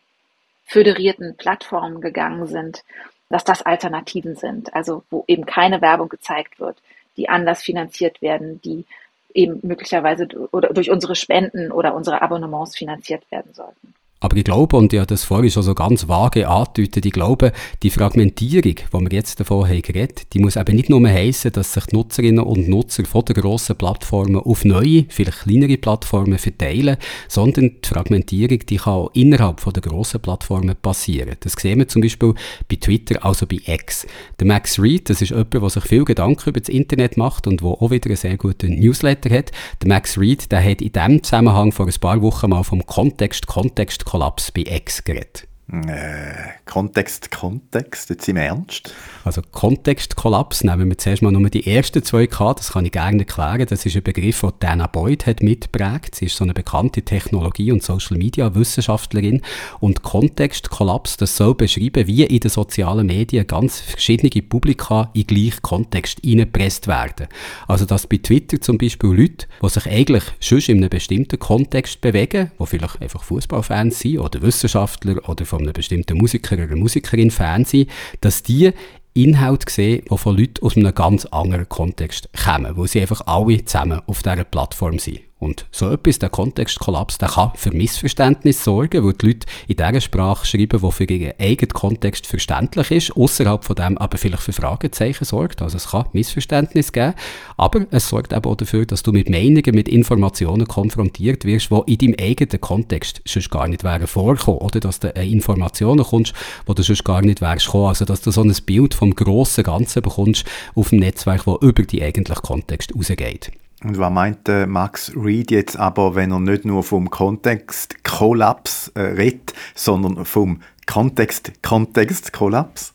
Speaker 10: föderierten Plattformen gegangen sind, dass das Alternativen sind, also wo eben keine Werbung gezeigt wird, die anders finanziert werden, die eben möglicherweise oder durch unsere Spenden oder unsere Abonnements finanziert werden sollten.
Speaker 2: Aber ich glaube, und ich habe das vorhin schon so ganz vage angedeutet, ich glaube, die Fragmentierung, die wir jetzt davon haben geredet, die muss eben nicht nur heissen, dass sich die Nutzerinnen und Nutzer von den grossen Plattformen auf neue, vielleicht kleinere Plattformen verteilen, sondern die Fragmentierung, die kann auch innerhalb von der grossen Plattformen passieren. Das sehen wir zum Beispiel bei Twitter, also bei X. Der Max Reed, das ist jemand, der sich viel Gedanken über das Internet macht und der auch wieder einen sehr guten Newsletter hat. Der Max Reed, der hat in diesem Zusammenhang vor ein paar Wochen mal vom Kontext, Kontext Kollaps bei X geredet.
Speaker 3: Äh, Kontext, Kontext, jetzt im Ernst?
Speaker 2: Also Kontextkollaps nehmen wir zuerst mal nur die ersten zwei K, das kann ich gerne erklären. Das ist ein Begriff, den Dana Boyd hat mitgeprägt. Sie ist so eine bekannte Technologie- und Social-Media-Wissenschaftlerin. Und Kontextkollaps, das soll beschreiben, wie in den sozialen Medien ganz verschiedene Publika in gleich Kontext eingepresst werden. Also dass bei Twitter zum Beispiel Leute, die sich eigentlich schon in einem bestimmten Kontext bewegen, die vielleicht einfach Fußballfans sind oder Wissenschaftler oder von einem bestimmten Musiker oder Musikerin sind, dass die Inhalte sehen, die von Leuten aus einem ganz anderen Kontext kommen, wo sie einfach alle zusammen auf dieser Plattform sind. Und so etwas, der Kontextkollaps, der kann für Missverständnis sorgen, weil die Leute in dieser Sprache schreiben, die für ihren eigenen Kontext verständlich ist, außerhalb von dem aber vielleicht für Fragezeichen sorgt. Also es kann Missverständnis geben, aber es sorgt eben auch dafür, dass du mit Meinungen, mit Informationen konfrontiert wirst, die in deinem eigenen Kontext sonst gar nicht wären vorkommen, oder dass du Informationen kommst, die du sonst gar nicht wärst kommen. Also dass du so ein Bild vom grossen Ganzen bekommst auf dem Netzwerk, das über die eigentlichen Kontext rausgeht.
Speaker 3: Und was meint Max Reed jetzt aber, wenn er nicht nur vom Kontext-Kollaps äh, redet, sondern vom Kontext-Kontext-Kollaps?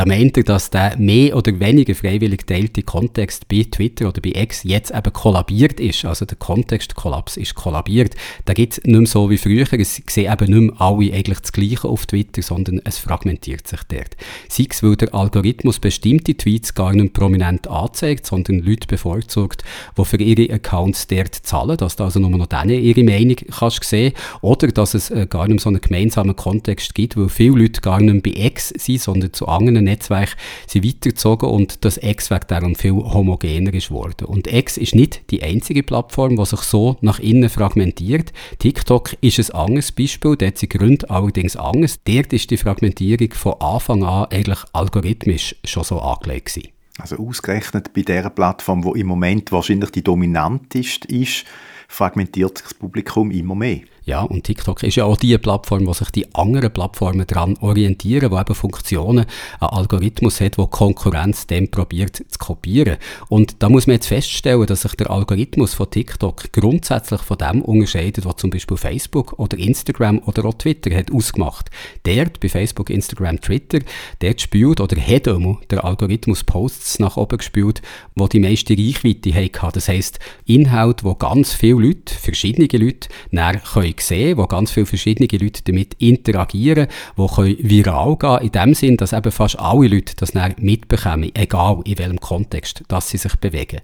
Speaker 2: Da meint er, dass der mehr oder weniger freiwillig geteilte Kontext bei Twitter oder bei X jetzt eben kollabiert ist. Also der Kontextkollaps ist kollabiert. Da gibt es nicht mehr so wie früher. Es sehen eben nicht mehr alle eigentlich das Gleiche auf Twitter, sondern es fragmentiert sich dort. Sei es, weil der Algorithmus bestimmte Tweets gar nicht prominent anzeigt, sondern Leute bevorzugt, die für ihre Accounts dort zahlen, dass du also nur noch denen ihre Meinung kannst sehen oder dass es äh, gar nicht so einen gemeinsamen Kontext gibt, weil viele Leute gar nicht bei X sind, sondern zu anderen Netzwerken sind weitergezogen und das X-Weg darum viel homogener ist worden. Und X ist nicht die einzige Plattform, die sich so nach innen fragmentiert. TikTok ist ein anderes Beispiel, dort sind Gründe allerdings anders. Dort ist die Fragmentierung von Anfang an eigentlich algorithmisch schon so angelegt gewesen.
Speaker 3: Also ausgerechnet bei der Plattform, wo im Moment wahrscheinlich die dominanteste ist, fragmentiert sich das Publikum immer mehr.
Speaker 2: Ja, und TikTok ist ja auch die Plattform, wo sich die anderen Plattformen daran orientieren, wo eben Funktionen, ein Algorithmus hat, wo Konkurrenz dem probiert zu kopieren. Und da muss man jetzt feststellen, dass sich der Algorithmus von TikTok grundsätzlich von dem unterscheidet, was zum Beispiel Facebook oder Instagram oder auch Twitter hat ausgemacht. Dort, bei Facebook, Instagram, Twitter, dort spielt oder hat immer der Algorithmus Posts nach oben gespielt, wo die meiste Reichweite hatten. Das heisst, Inhalt, wo ganz viele Leute, verschiedene Leute, näher können sehen, wo ganz viele verschiedene Leute damit interagieren, wo können viral gehen, in dem Sinn, dass eben fast alle Leute das dann mitbekommen, egal in welchem Kontext, dass sie sich bewegen.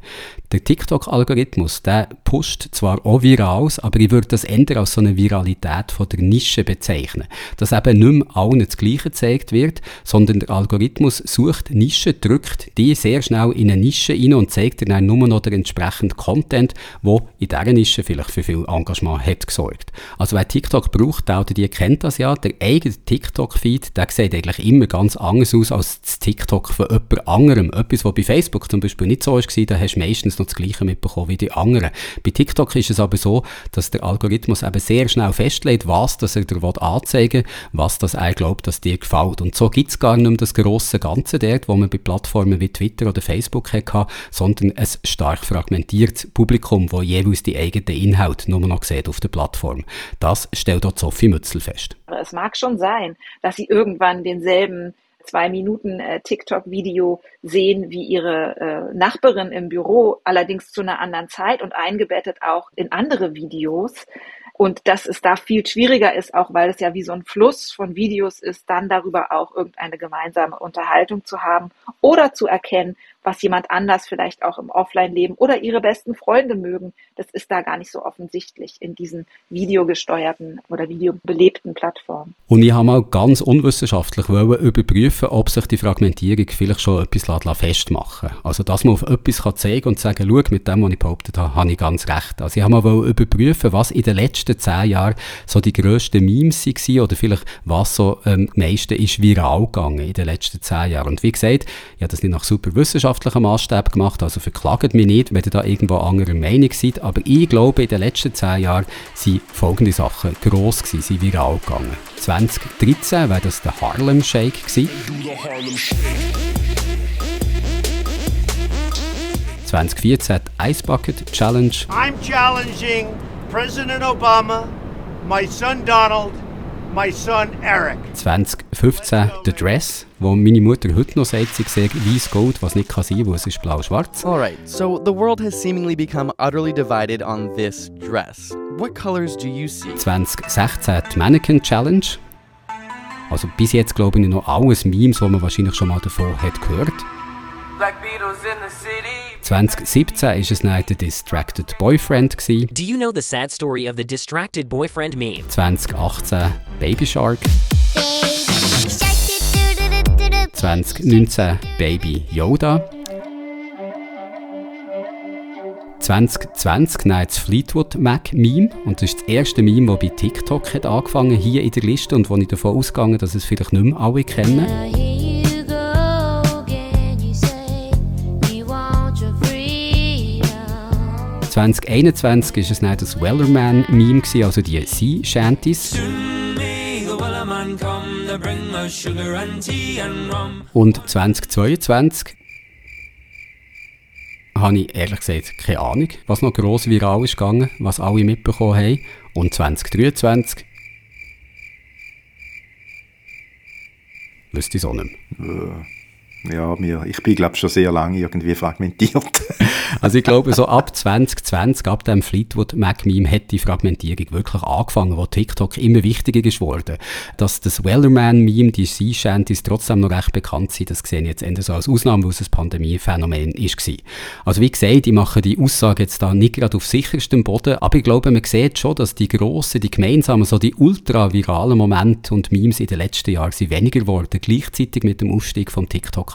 Speaker 2: Der TikTok-Algorithmus, der pusht zwar auch Virals, aber ich würde das ändern als so eine Viralität von der Nische bezeichnen. Dass eben nicht mehr allen das Gleiche gezeigt wird, sondern der Algorithmus sucht Nischen, drückt die sehr schnell in eine Nische rein und zeigt dann nur noch den entsprechenden Content, wo in dieser Nische vielleicht für viel Engagement hat gesorgt. Also wer TikTok braucht, der oder die kennt das ja. Der eigene TikTok-Feed, der sieht eigentlich immer ganz anders aus als das TikTok von jemand anderem. Etwas, was bei Facebook zum Beispiel nicht so war, da hast du meistens noch das Gleiche mitbekommen wie die anderen. Bei TikTok ist es aber so, dass der Algorithmus eben sehr schnell festlegt, was das er dir anzeigen will, was das er glaubt, dass dir gefällt. Und so gibt es gar nicht mehr das grosse Ganze dort, wo man bei Plattformen wie Twitter oder Facebook hatte, sondern ein stark fragmentiertes Publikum, das jeweils die eigenen Inhalte nur noch sieht auf der Plattform. Das stellt dort Sophie Mützel fest.
Speaker 10: Es mag schon sein, dass sie irgendwann denselben zwei Minuten äh, TikTok-Video sehen wie ihre äh, Nachbarin im Büro, allerdings zu einer anderen Zeit und eingebettet auch in andere Videos. Und dass es da viel schwieriger ist, auch weil es ja wie so ein Fluss von Videos ist, dann darüber auch irgendeine gemeinsame Unterhaltung zu haben oder zu erkennen, was jemand anders vielleicht auch im Offline-Leben oder ihre besten Freunde mögen. Das ist da gar nicht so offensichtlich in diesen videogesteuerten oder videobelebten Plattformen.
Speaker 2: Und ich habe mal ganz unwissenschaftlich überprüfen, ob sich die Fragmentierung vielleicht schon etwas festmachen lässt. Also, dass man auf etwas kann zeigen und sagen, schau, mit dem, was ich behauptet habe, habe ich ganz recht. Also, ich habe mal überprüfen, was in den letzten zehn Jahren so die grössten Memes waren oder vielleicht was so ähm, am meisten ist viral gegangen in den letzten zehn Jahren. Und wie gesagt, ich habe das nicht nach super Wissenschaft wissenschaftlichen Maßstab gemacht, also verklagt mich nicht, wenn ihr da irgendwo anderer Meinung seid, aber ich glaube, in den letzten zehn Jahren sind folgende Sachen gross gewesen, sind viral gegangen. 2013 war das der Harlem Shake gewesen. 2014 Ice Bucket Challenge.
Speaker 12: I'm challenging President Obama, my son Donald.
Speaker 2: 2015 The Dress, wo meine Mutter heute noch sagt, sie sehe weiß Gold, was nicht kann sein, weil es ist blau-schwarz.
Speaker 13: Alright, so the world has seemingly become utterly divided on this dress. What colors do you see?
Speaker 2: 2016 die Mannequin Challenge. Also bis jetzt glaube ich noch alles Memes, wo man wahrscheinlich schon mal davon hat gehört. Black Beatles in the city. 2017 war es dann der Distracted Boyfriend. Gewesen.
Speaker 14: Do you know the sad story of the Distracted Boyfriend meme?
Speaker 2: 2018 Baby Shark. 2019 Baby Yoda. 2020 nein, das Fleetwood Mac Meme. Und das ist das erste Meme, das bei TikTok hat angefangen hier in der Liste und wo ich davon ausgegangen dass es vielleicht nicht mehr alle kennen. 2021 war es dann das Wellerman-Meme, also die Sea Shanties. Und 2022 habe ich ehrlich gesagt keine Ahnung, was noch gross viral ist gegangen, was alle mitbekommen haben. Und 2023 wüsste ich es auch nicht mehr.
Speaker 3: Ja, mir, ich bin, glaube schon sehr lange irgendwie fragmentiert.
Speaker 2: also ich glaube, so ab 2020, ab dem Fleetwood Mac-Meme, hat die Fragmentierung wirklich angefangen, wo TikTok immer wichtiger geworden. Dass das Wellerman-Meme, die Sea Shanties, trotzdem noch recht bekannt sind, das sehe ich jetzt eher so als Ausnahme, weil es ein Pandemiephänomen ist. Also wie gesagt, ich mache die Aussage jetzt da nicht gerade auf sicherstem Boden, aber ich glaube, man sieht schon, dass die grossen, die gemeinsamen, so die ultra-viralen Momente und Memes in den letzten Jahren sind weniger geworden, gleichzeitig mit dem Ausstieg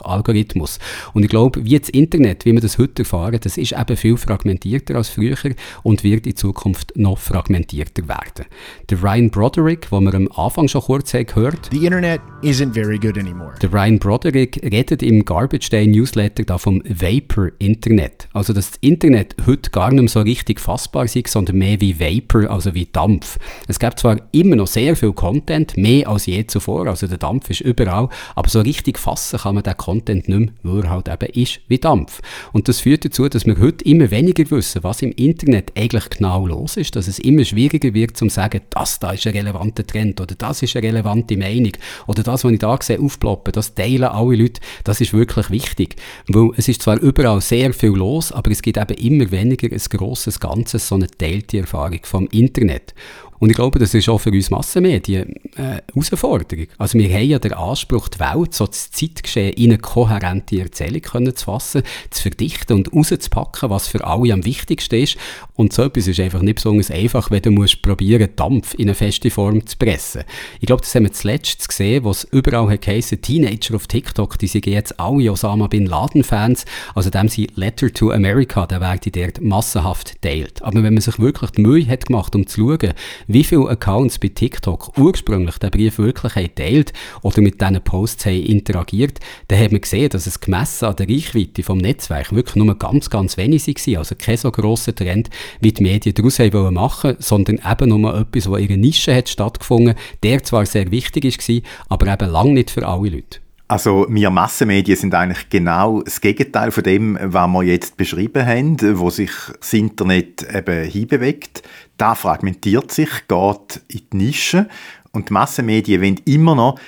Speaker 2: vom TikTok-Algorithmus. Und ich glaube, wie das Internet, wie wir das heute erfahren, das ist eben viel fragmentierter als früher und wird in Zukunft noch fragmentierter werden. Der Ryan Broderick, wo wir am Anfang schon kurz haben gehört,
Speaker 11: The Internet isn't very good anymore.
Speaker 2: Der Ryan Broderick redet im Garbage Day Newsletter da vom Vapor Internet. Also, dass das Internet heute gar nicht mehr so richtig fassbar ist, sondern mehr wie Vapor, also wie Dampf. Es gibt zwar immer noch sehr viel Content, mehr als je zuvor, also der Dampf ist überall, aber so richtig fassen kann man den Content nicht mehr, weil er halt eben ist wie Dampf. Und das führt dazu, dass wir heute immer weniger wissen, was im Internet eigentlich genau los ist, dass es immer schwieriger wird, zu sagen, das da ist ein relevanter Trend oder das ist eine relevante Meinung oder das, was ich da sehe, aufploppen, das teilen alle Leute, das ist wirklich wichtig. Weil es ist zwar überall sehr viel los, aber es gibt eben immer weniger ein grosses Ganzes, so eine teilte Erfahrung vom Internet. Und ich glaube, das ist auch für uns Massenmedien eine äh, Herausforderung. Also wir haben ja den Anspruch, die Welt, so das Zeitgeschehen in eine kohärente Erzählung können zu fassen, zu verdichten und rauszupacken, was für alle am wichtigsten ist. Und so etwas ist einfach nicht besonders einfach, wenn du musst probieren, Dampf in eine feste Form zu pressen. Ich glaube, das haben wir zuletzt gesehen, was überall geheißen, Teenager auf TikTok, die sind jetzt alle Osama Bin Laden Fans, also dem sie Letter to America, der werden dort massenhaft teilt. Aber wenn man sich wirklich die Mühe hat gemacht, um zu schauen, wie viele Accounts bei TikTok ursprünglich den Brief wirklich teilt oder mit diesen Posts haben interagiert, dann hat man gesehen, dass es gemessen an der Reichweite vom Netzwerk wirklich nur ganz, ganz wenig war. Also kein so grosser Trend, wie die Medien daraus haben machen sondern eben nur etwas, was in ihrer Nische hat stattgefunden, der zwar sehr wichtig war, aber eben lange nicht für alle Leute.
Speaker 3: Also wir Massenmedien sind eigentlich genau das Gegenteil von dem, was wir jetzt beschrieben haben, wo sich das Internet eben hinbewegt. Da fragmentiert sich, geht in die Nische und die Massenmedien wollen immer noch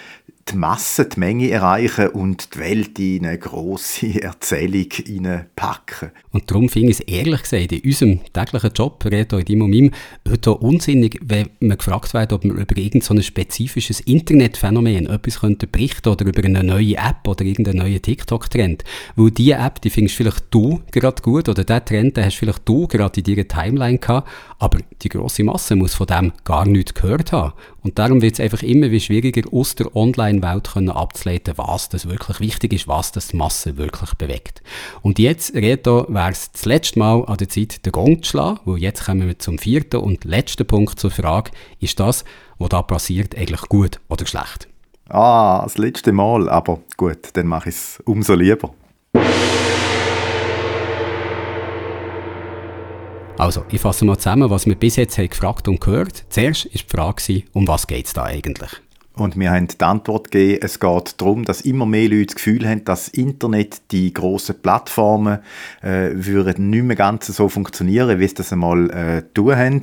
Speaker 3: die Masse, die Menge erreichen und die Welt in eine grosse Erzählung packen.
Speaker 2: Und darum finde ich es ehrlich gesagt in unserem täglichen Job, Reto in deinem und meinem, heute unsinnig, wenn man gefragt wird, ob man über irgendein so spezifisches Internetphänomen etwas könnte berichten oder über eine neue App oder irgendeinen neuen TikTok-Trend. Weil diese App, die findest vielleicht du gerade gut oder der Trend, den hast vielleicht du gerade in deiner Timeline gehabt, aber die grosse Masse muss von dem gar nichts gehört haben. Und darum wird es einfach immer wie schwieriger, aus der Online-Welt abzuleiten, was das wirklich wichtig ist, was das die Masse wirklich bewegt. Und jetzt, Reto, wäre es das letzte Mal an der Zeit, den Gong zu schlagen, weil jetzt kommen wir zum vierten und letzten Punkt zur Frage, ist das, was da passiert, eigentlich gut oder schlecht?
Speaker 3: Ah, das letzte Mal, aber gut, dann mache ich es umso lieber.
Speaker 2: Also, ich fasse mal zusammen, was wir bis jetzt haben gefragt und gehört. Zuerst war die Frage, um was geht es da eigentlich?
Speaker 3: Und wir haben die Antwort gegeben, es geht darum, dass immer mehr Leute das Gefühl haben, dass Internet, die grossen Plattformen, äh, würden nicht mehr ganz so funktionieren, wie es das einmal äh, tun haben.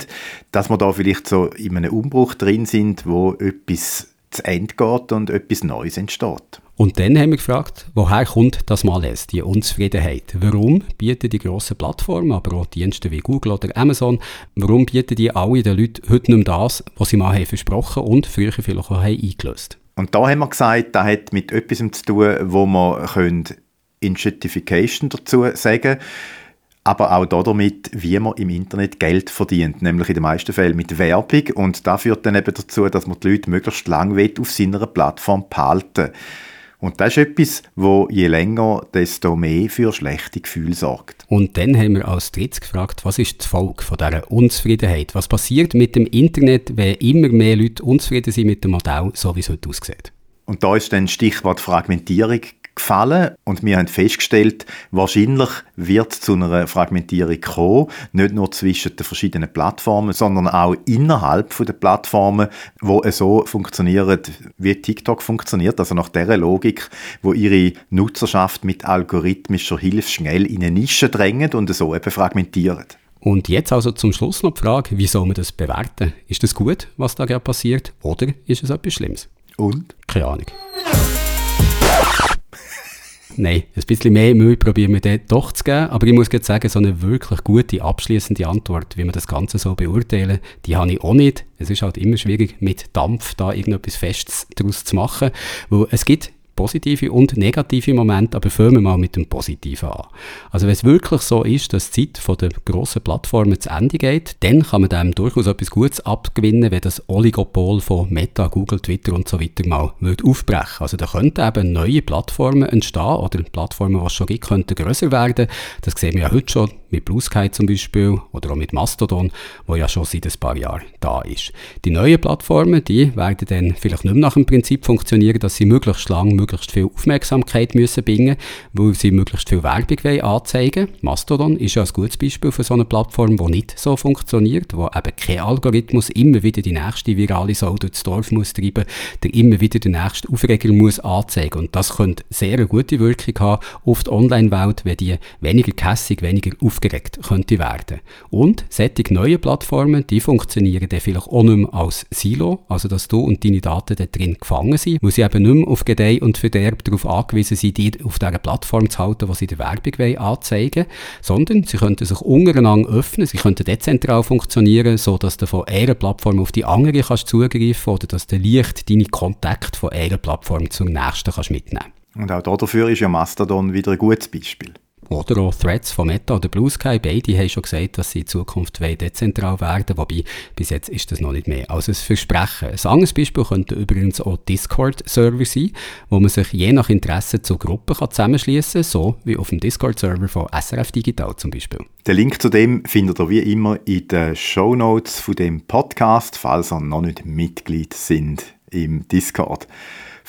Speaker 3: Dass wir da vielleicht so in einem Umbruch drin sind, wo etwas zu Ende geht und etwas Neues entsteht.
Speaker 2: Und dann haben wir gefragt, woher kommt das Malaise, die Unzufriedenheit? Warum bieten die grossen Plattformen, aber auch Dienste wie Google oder Amazon, warum bieten die alle den Leuten heute nicht das, was sie mal haben versprochen und früher vielleicht auch haben eingelöst?
Speaker 3: Und da haben wir gesagt, das hat mit etwas zu tun, wo man Incentification dazu sagen aber auch damit, wie man im Internet Geld verdient, nämlich in den meisten Fällen mit Werbung und das führt dann eben dazu, dass man die Leute möglichst lange auf seiner Plattform behalten und das ist etwas, wo je länger, desto mehr für schlechte Gefühle sorgt.
Speaker 2: Und dann haben wir als drittes gefragt, was ist die Folge von dieser Unzufriedenheit? Was passiert mit dem Internet, wenn immer mehr Leute unzufrieden sind mit dem Modell, so wie es heute aussieht?
Speaker 3: Und da ist dann Stichwort Fragmentierung gefallen und wir haben festgestellt, wahrscheinlich wird zu einer Fragmentierung kommen, nicht nur zwischen den verschiedenen Plattformen, sondern auch innerhalb der Plattformen, wo es so funktionieren, wie TikTok funktioniert, also nach der Logik, wo ihre Nutzerschaft mit algorithmischer Hilfe schnell in eine Nische drängt und so eben fragmentieren.
Speaker 2: Und jetzt also zum Schluss noch die Frage, wie soll man das bewerten? Ist das gut, was da gerade passiert, oder ist es etwas Schlimmes?
Speaker 3: Und?
Speaker 2: Keine Ahnung. Nein, ein bisschen mehr Mühe probieren wir dort doch zu geben. Aber ich muss jetzt sagen, so eine wirklich gute, abschließende Antwort, wie man das Ganze so beurteilen, die habe ich auch nicht. Es ist halt immer schwierig, mit Dampf da irgendetwas Festes daraus zu machen. Weil es gibt positive und negative Momente, aber fangen wir mal mit dem Positiven an. Also wenn es wirklich so ist, dass die Zeit von der grossen Plattformen zu Ende geht, dann kann man dem durchaus etwas Gutes abgewinnen, wenn das Oligopol von Meta, Google, Twitter und so weiter mal wird aufbrechen. Also da könnten eben neue Plattformen entstehen oder Plattformen, die es schon gibt, könnten grösser werden. Das sehen wir ja heute schon mit Blue Sky zum Beispiel oder auch mit Mastodon, wo ja schon seit ein paar Jahren da ist. Die neuen Plattformen, die werden dann vielleicht nicht mehr nach dem Prinzip funktionieren, dass sie möglichst lang, möglichst viel Aufmerksamkeit müssen bringen, weil sie möglichst viel Werbung wollen anzeigen. Mastodon ist ja ein gutes Beispiel für so eine Plattform, die nicht so funktioniert, wo eben kein Algorithmus immer wieder die nächste virale Sau durchs Dorf muss treiben, der immer wieder den nächsten Aufreger muss anzeigen. Und das könnte sehr eine gute Wirkung haben auf die Online-Welt, wenn die weniger kässig, weniger aufgeregt könnte werden. Und solche neue Plattformen, die funktionieren dann vielleicht auch nicht mehr als Silo, also dass du und deine Daten da drin gefangen sind, weil sie eben nicht mehr auf Gedeih und Verderb darauf angewiesen sind, die auf dieser Plattform zu halten, wo sie die Werbung wollen, anzeigen sondern sie könnten sich untereinander öffnen, sie könnten dezentral funktionieren, so dass du von einer Plattform auf die andere kannst zugreifen oder dass du leicht deine Kontakte von einer Plattform zur nächsten kannst mitnehmen
Speaker 3: Und auch dafür ist ja Mastodon wieder ein gutes Beispiel.
Speaker 2: Oder auch Threads von Meta oder Blue Sky, beide haben schon gesagt, dass sie in Zukunft dezentral werden wobei bis jetzt ist das noch nicht mehr als ein Versprechen. Ein anderes Beispiel könnte übrigens auch Discord-Server sein, wo man sich je nach Interesse zu Gruppen zusammenschließen kann, so wie auf dem Discord-Server von SRF Digital zum Beispiel.
Speaker 3: Den Link zu dem findet ihr wie immer in den Show Notes von dem Podcast, falls ihr noch nicht Mitglied sind im Discord.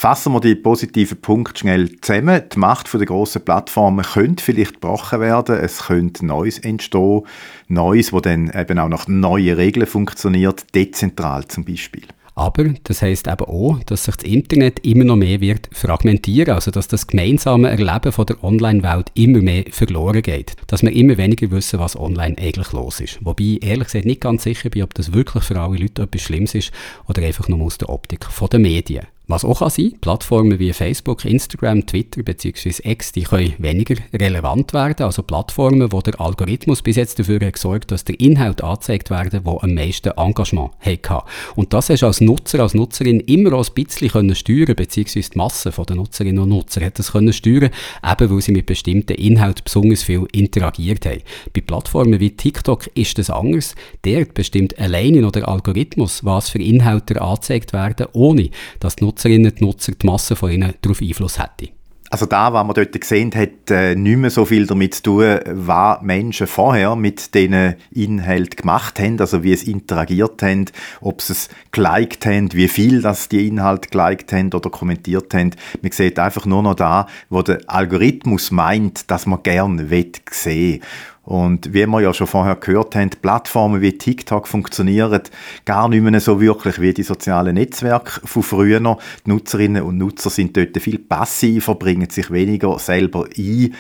Speaker 3: Fassen wir die positiven Punkte schnell zusammen. Die Macht der grossen Plattformen könnte vielleicht gebrochen werden. Es könnte Neues entstehen. Neues, wo dann eben auch nach neuen Regeln funktioniert. Dezentral zum Beispiel.
Speaker 2: Aber das heißt eben auch, dass sich das Internet immer noch mehr wird fragmentieren, also dass das gemeinsame Erleben von der Online-Welt immer mehr verloren geht. Dass wir immer weniger wissen, was online eigentlich los ist. Wobei ich ehrlich gesagt nicht ganz sicher bin, ob das wirklich für alle Leute etwas Schlimmes ist oder einfach nur aus der Optik der Medien. Was auch kann sein, Plattformen wie Facebook, Instagram, Twitter bzw. X, die können weniger relevant werden, also Plattformen, wo der Algorithmus bis jetzt dafür hat gesorgt, dass der Inhalt angezeigt werden, wo am meisten Engagement hatte. Und das hast du als Nutzer, als Nutzerin immer auch ein bisschen können steuern, bzw. die Masse der Nutzerinnen und Nutzer hat das können steuern, eben weil sie mit bestimmten Inhalten besonders viel interagiert haben. Bei Plattformen wie TikTok ist das anders. Dort bestimmt alleine noch der Algorithmus, was für Inhalte angezeigt werden, ohne dass die Nutzerinnen und Nutzer die Masse von ihnen darauf Einfluss hätte.
Speaker 3: Also da, was man dort gesehen hat, äh, nicht mehr so viel damit zu tun, was Menschen vorher mit diesen Inhalten gemacht haben, also wie es interagiert haben, ob sie es geliked haben, wie viel das die Inhalte geliked haben oder kommentiert haben. Man sieht einfach nur noch da, wo der Algorithmus meint, dass man gerne sehen will. Und wie wir ja schon vorher gehört haben, Plattformen wie TikTok funktionieren gar nicht mehr so wirklich wie die sozialen Netzwerke von früher. Die Nutzerinnen und Nutzer sind dort viel passiver, bringen sich weniger selber ein.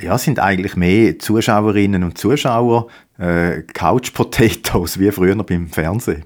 Speaker 3: Ja, sind eigentlich mehr Zuschauerinnen und Zuschauer, äh, Couch Potatoes wie früher beim Fernsehen.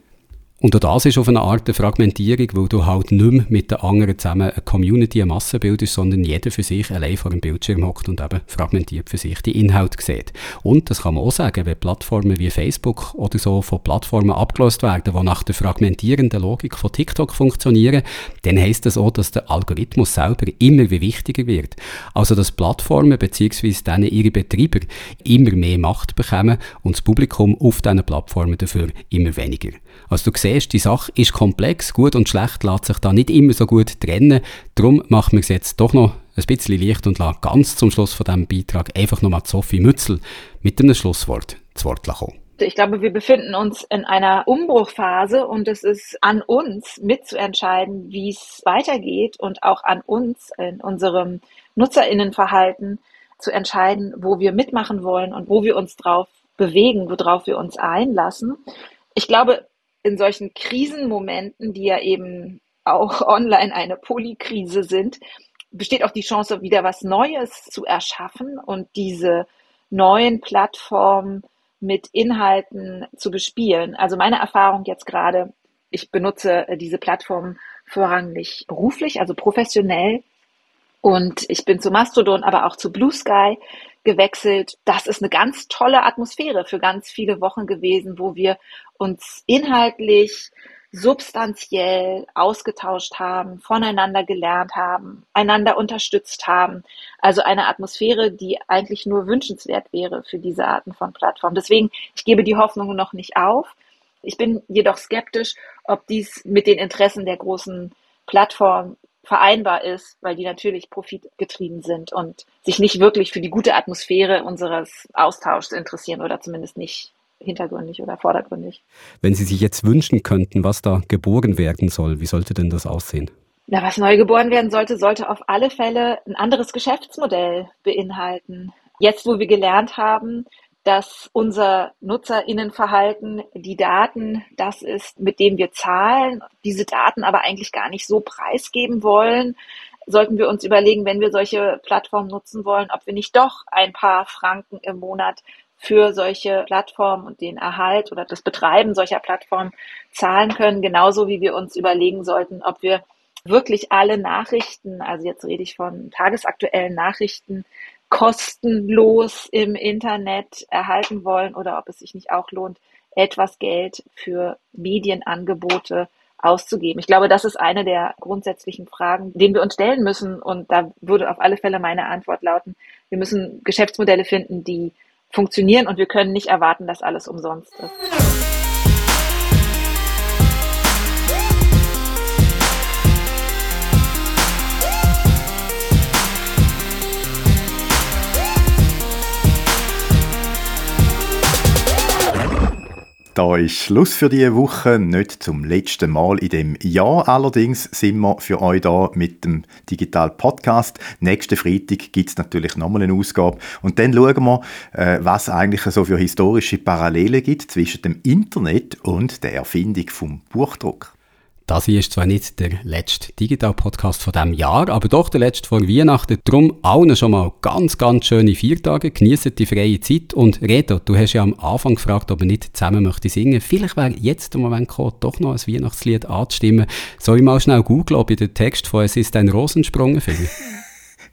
Speaker 2: Und auch das ist auf eine Art eine Fragmentierung, weil du halt nicht mehr mit den anderen zusammen eine Community, eine Masse bildest, sondern jeder für sich allein vor dem Bildschirm hockt und eben fragmentiert für sich die Inhalte sieht. Und das kann man auch sagen, wenn Plattformen wie Facebook oder so von Plattformen abgelöst werden, die nach der fragmentierenden Logik von TikTok funktionieren, dann heisst das auch, dass der Algorithmus selber immer wie wichtiger wird. Also dass Plattformen bzw. denen ihre Betreiber immer mehr Macht bekommen und das Publikum auf diesen Plattformen dafür immer weniger. Also du siehst, die Sache ist komplex, gut und schlecht lässt sich da nicht immer so gut trennen. Darum machen wir es jetzt doch noch ein bisschen leicht und lassen ganz zum Schluss von diesem Beitrag einfach nochmal Sophie Mützel mit einem Schlusswort zu Wort kommen.
Speaker 10: Ich glaube, wir befinden uns in einer Umbruchphase und es ist an uns mitzuentscheiden, wie es weitergeht und auch an uns in unserem Nutzerinnenverhalten zu entscheiden, wo wir mitmachen wollen und wo wir uns drauf bewegen, worauf wir uns einlassen. Ich glaube, in solchen Krisenmomenten, die ja eben auch online eine Polykrise sind, besteht auch die Chance, wieder was Neues zu erschaffen und diese neuen Plattformen mit Inhalten zu bespielen. Also meine Erfahrung jetzt gerade, ich benutze diese Plattform vorrangig beruflich, also professionell. Und ich bin zu Mastodon, aber auch zu Blue Sky gewechselt. Das ist eine ganz tolle Atmosphäre für ganz viele Wochen gewesen, wo wir uns inhaltlich substanziell ausgetauscht haben, voneinander gelernt haben, einander unterstützt haben. Also eine Atmosphäre, die eigentlich nur wünschenswert wäre für diese Arten von Plattformen. Deswegen, ich gebe die Hoffnung noch nicht auf. Ich bin jedoch skeptisch, ob dies mit den Interessen der großen Plattformen vereinbar ist, weil die natürlich profitgetrieben sind und sich nicht wirklich für die gute Atmosphäre unseres Austauschs interessieren oder zumindest nicht hintergründig oder vordergründig.
Speaker 2: Wenn Sie sich jetzt wünschen könnten, was da geboren werden soll, wie sollte denn das aussehen?
Speaker 10: Na, was neu geboren werden sollte, sollte auf alle Fälle ein anderes Geschäftsmodell beinhalten. Jetzt, wo wir gelernt haben, dass unser Nutzerinnenverhalten, die Daten, das ist, mit dem wir zahlen, diese Daten aber eigentlich gar nicht so preisgeben wollen, sollten wir uns überlegen, wenn wir solche Plattformen nutzen wollen, ob wir nicht doch ein paar Franken im Monat für solche Plattformen und den Erhalt oder das Betreiben solcher Plattformen zahlen können, genauso wie wir uns überlegen sollten, ob wir wirklich alle Nachrichten, also jetzt rede ich von tagesaktuellen Nachrichten, kostenlos im Internet erhalten wollen oder ob es sich nicht auch lohnt, etwas Geld für Medienangebote auszugeben. Ich glaube, das ist eine der grundsätzlichen Fragen, denen wir uns stellen müssen. Und da würde auf alle Fälle meine Antwort lauten, wir müssen Geschäftsmodelle finden, die funktionieren und wir können nicht erwarten, dass alles umsonst ist.
Speaker 3: Da ist Schluss für diese Woche, nicht zum letzten Mal in dem Jahr. Allerdings sind wir für euch da mit dem Digital Podcast. Nächsten Freitag gibt es natürlich nochmal eine Ausgabe. Und dann schauen wir, äh, was eigentlich so für historische Parallelen gibt zwischen dem Internet und der Erfindung vom Buchdruck.
Speaker 2: Das hier ist zwar nicht der letzte Digital-Podcast von diesem Jahr, aber doch der letzte vor Weihnachten. Darum allen schon mal ganz, ganz schöne Viertage. Genießt die freie Zeit. Und Reto, du hast ja am Anfang gefragt, ob er nicht zusammen möchte singen. Vielleicht wäre jetzt der Moment gekommen, doch noch ein Weihnachtslied anzustimmen. Soll ich mal schnell googeln, ob ich den Text von «Es ist ein Rosensprung» finde?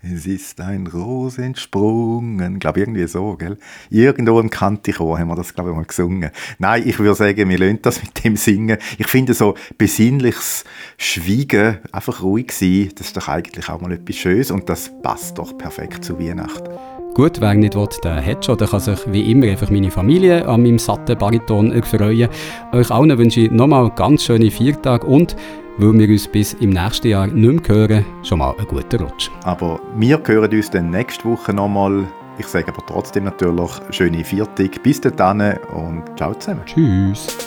Speaker 3: Es ist ein Ros entsprungen. Glaube irgendwie so, gell? Irgendwo im Kantichor haben wir das, glaube ich, mal gesungen. Nein, ich würde sagen, wir lernen das mit dem Singen. Ich finde so besinnliches Schweigen, einfach ruhig sein, das ist doch eigentlich auch mal etwas Schönes und das passt doch perfekt zu Weihnachten.
Speaker 2: Gut, wer nicht will, der hat schon. Der kann sich wie immer einfach meine Familie an meinem satten Bariton erfreuen. Euch allen wünsche ich nochmal ganz schöne Viertage und weil wir uns bis im nächsten Jahr nicht mehr hören, schon mal einen guten Rutsch.
Speaker 3: Aber wir hören uns dann nächste Woche nochmal. Ich sage aber trotzdem natürlich schöne Viertig. Bis dann und ciao zusammen.
Speaker 2: Tschüss.